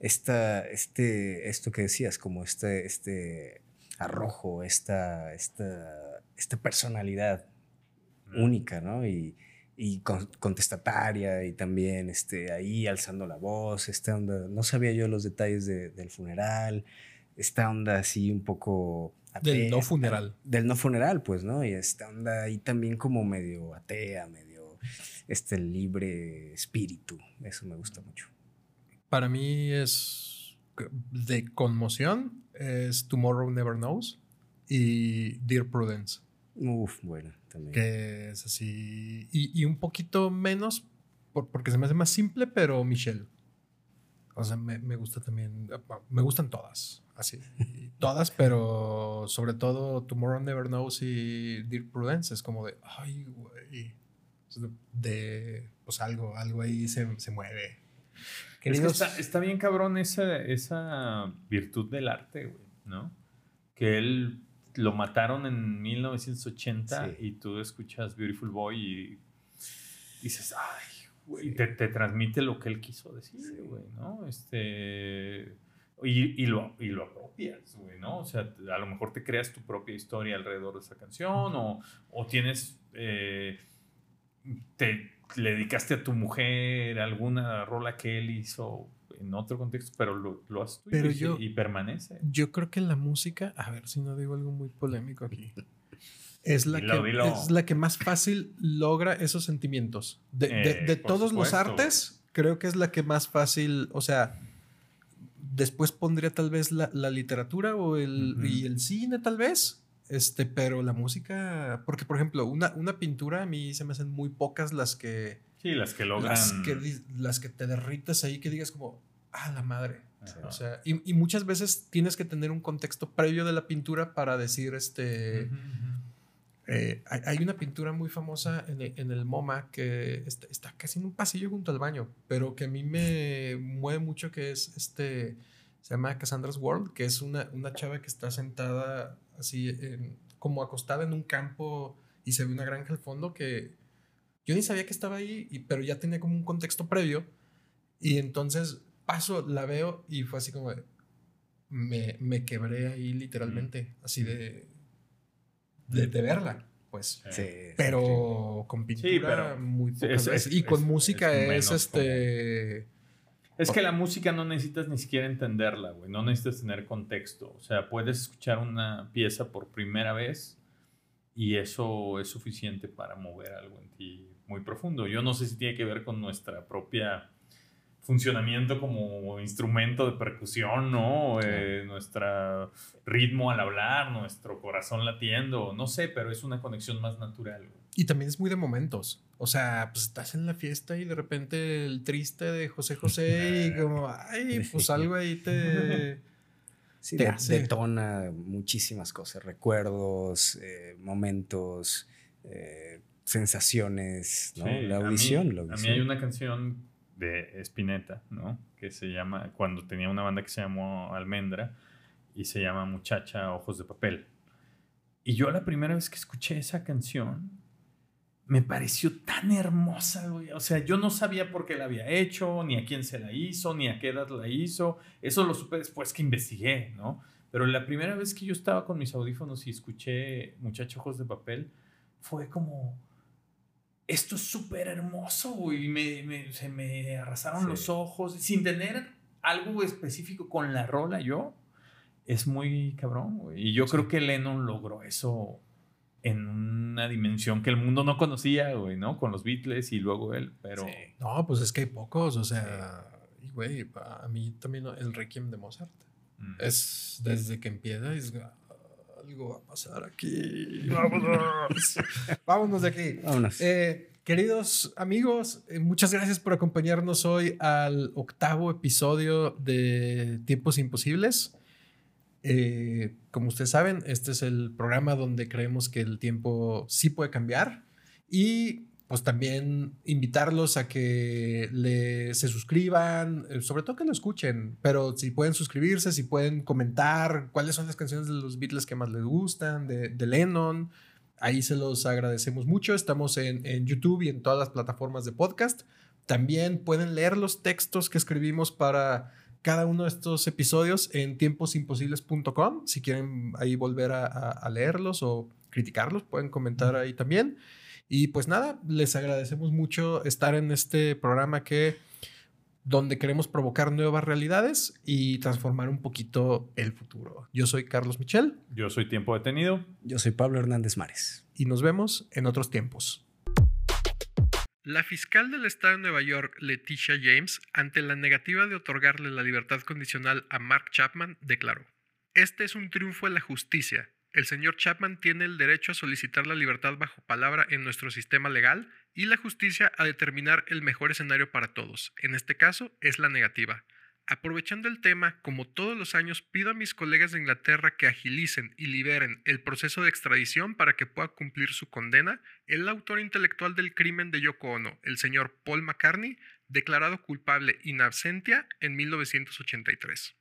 Speaker 2: esta, este, esto que decías, como este, este arrojo, esta, esta, esta personalidad, única, ¿no? Y, y contestataria y también este, ahí alzando la voz, esta onda, no sabía yo los detalles del funeral, esta onda así un poco...
Speaker 3: del no funeral.
Speaker 2: Del no funeral, pues, ¿no? Y esta onda ahí también como medio atea, medio este libre espíritu, eso me gusta mucho.
Speaker 3: Para mí es de conmoción, es Tomorrow Never Knows y Dear Prudence.
Speaker 2: Uf, bueno.
Speaker 3: Que es así. Y, un poquito menos, porque se me hace más simple, pero Michelle. O sea, me, gusta también. Me gustan todas, así. todas, pero sobre todo Tomorrow Never Knows y Dear Prudence es como de. Ay, güey. De. Pues algo, algo ahí se, se mueve.
Speaker 1: está, está, bien cabrón esa, esa virtud del arte, güey, ¿no? Que él lo mataron en 1980 y tú escuchas Beautiful Boy y dices, ay, güey, te, transmite lo que él quiso decir, güey, ¿no? Este, y, lo, y lo apropias, güey, ¿no? O sea, a lo mejor te creas tu propia historia alrededor de esa canción o, o tienes, eh, te le dedicaste a tu mujer alguna rola que él hizo en otro contexto, pero lo, lo has
Speaker 3: pero yo,
Speaker 1: y, permanece.
Speaker 3: Yo creo que la música, a ver si no digo algo muy polémico aquí, es la, que, es la que más fácil logra esos sentimientos. De, de, eh, todos los artes, creo que es la que más fácil, o sea, después pondría tal vez la, la literatura o el, y el cine tal vez. Este, pero la música, porque por ejemplo, una, una pintura a mí se me hacen muy pocas las que...
Speaker 1: Sí, las que logran...
Speaker 3: Las que, las que te derritas ahí, que digas como, ah, la madre. O sea, y, muchas veces tienes que tener un contexto previo de la pintura para decir, este, eh, hay, una pintura muy famosa en, el MoMA que está, casi en un pasillo junto al baño, pero que a mí me mueve mucho que es, este, se llama Cassandra's World, que es una, una chava que está sentada así, como acostada en un campo y se ve una granja al fondo que yo ni sabía que estaba ahí, y, pero ya tenía como un contexto previo. Y entonces paso, la veo y fue así como de, me, me quebré ahí literalmente, así de, de, verla, pues. Sí, pero con pintura muy y con música es, este...
Speaker 1: Es que la música no necesitas ni siquiera entenderla, güey. No necesitas tener contexto. O sea, puedes escuchar una pieza por primera vez y eso es suficiente para mover algo en ti muy profundo. Yo no sé si tiene que ver con nuestra propia funcionamiento como instrumento de percusión, ¿no? Eh, nuestro ritmo al hablar, nuestro corazón latiendo, no sé, pero es una conexión más natural.
Speaker 3: Y también es muy de momentos. O sea, pues estás en la fiesta y de repente el triste de José José y como, ay, pues algo ahí te...
Speaker 2: Sí,
Speaker 3: te hace-
Speaker 2: detona muchísimas cosas, recuerdos, eh, momentos, eh, sensaciones, ¿no?
Speaker 1: Sí,
Speaker 2: la
Speaker 1: a mí-
Speaker 2: audición, la
Speaker 1: A mí,
Speaker 2: audición.
Speaker 1: hay una canción de Spinetta, ¿no? Que se llama, cuando tenía una banda que se llamó Almendra y se llama Muchacha Ojos de Papel. Y yo la primera vez que escuché esa canción me pareció tan hermosa, güey. O sea, yo no sabía por qué la había hecho, ni a quién se la hizo, ni a qué edad la hizo. Eso lo supe después que investigué, ¿no? Pero la primera vez que yo estaba con mis audífonos y escuché Muchacha Ojos de Papel, fue como esto es súper hermoso, güey. Me, me- se me arrasaron
Speaker 2: Sí.
Speaker 1: los ojos. Sin tener algo específico con la rola, yo. Es muy cabrón, güey. Y yo creo que Lennon logró eso en una dimensión que el mundo no conocía, güey, ¿no? Con los Beatles y luego él. Pero
Speaker 2: Sí.
Speaker 3: No, pues es que hay pocos, o sea, y güey, a mí también el Requiem de Mozart.
Speaker 1: mm,
Speaker 3: Es desde que empieza, es "Ah, algo va a pasar aquí. Vámonos. Vámonos de aquí.
Speaker 2: Vámonos.
Speaker 3: Eh, queridos amigos, eh, muchas gracias por acompañarnos hoy al octavo episodio de Tiempos Imposibles. Eh, como ustedes saben, este es el programa donde creemos que el tiempo sí puede cambiar y pues también invitarlos a que le, se suscriban, eh, sobre todo que lo escuchen, pero si pueden suscribirse, si pueden comentar cuáles son las canciones de los Beatles que más les gustan, de, de Lennon, ahí se los agradecemos mucho. Estamos en, en YouTube y en todas las plataformas de podcast. También pueden leer los textos que escribimos para cada uno de estos episodios en tiemposimposibles.com. Si quieren ahí volver a, a- a leerlos o criticarlos, pueden comentar ahí también. Y pues nada, les agradecemos mucho estar en este programa que donde queremos provocar nuevas realidades y transformar un poquito el futuro. Yo soy Carlos Michel
Speaker 1: yo soy tiempo detenido.
Speaker 2: Yo soy Pablo Hernández Mares.
Speaker 3: y nos vemos en otros tiempos. La fiscal del estado de Nueva York, Leticia James, ante la negativa de otorgarle la libertad condicional a Mark Chapman, declaró, Este es un triunfo de la justicia. El señor Chapman tiene el derecho a solicitar la libertad bajo palabra en nuestro sistema legal y la justicia a determinar el mejor escenario para todos. En este caso, es la negativa. Aprovechando el tema, como todos los años, pido a mis colegas de Inglaterra que agilicen y liberen el proceso de extradición para que pueda cumplir su condena el autor intelectual del crimen de Yoko Ono, el señor Paul McCartney, declarado culpable in absentia en 1983.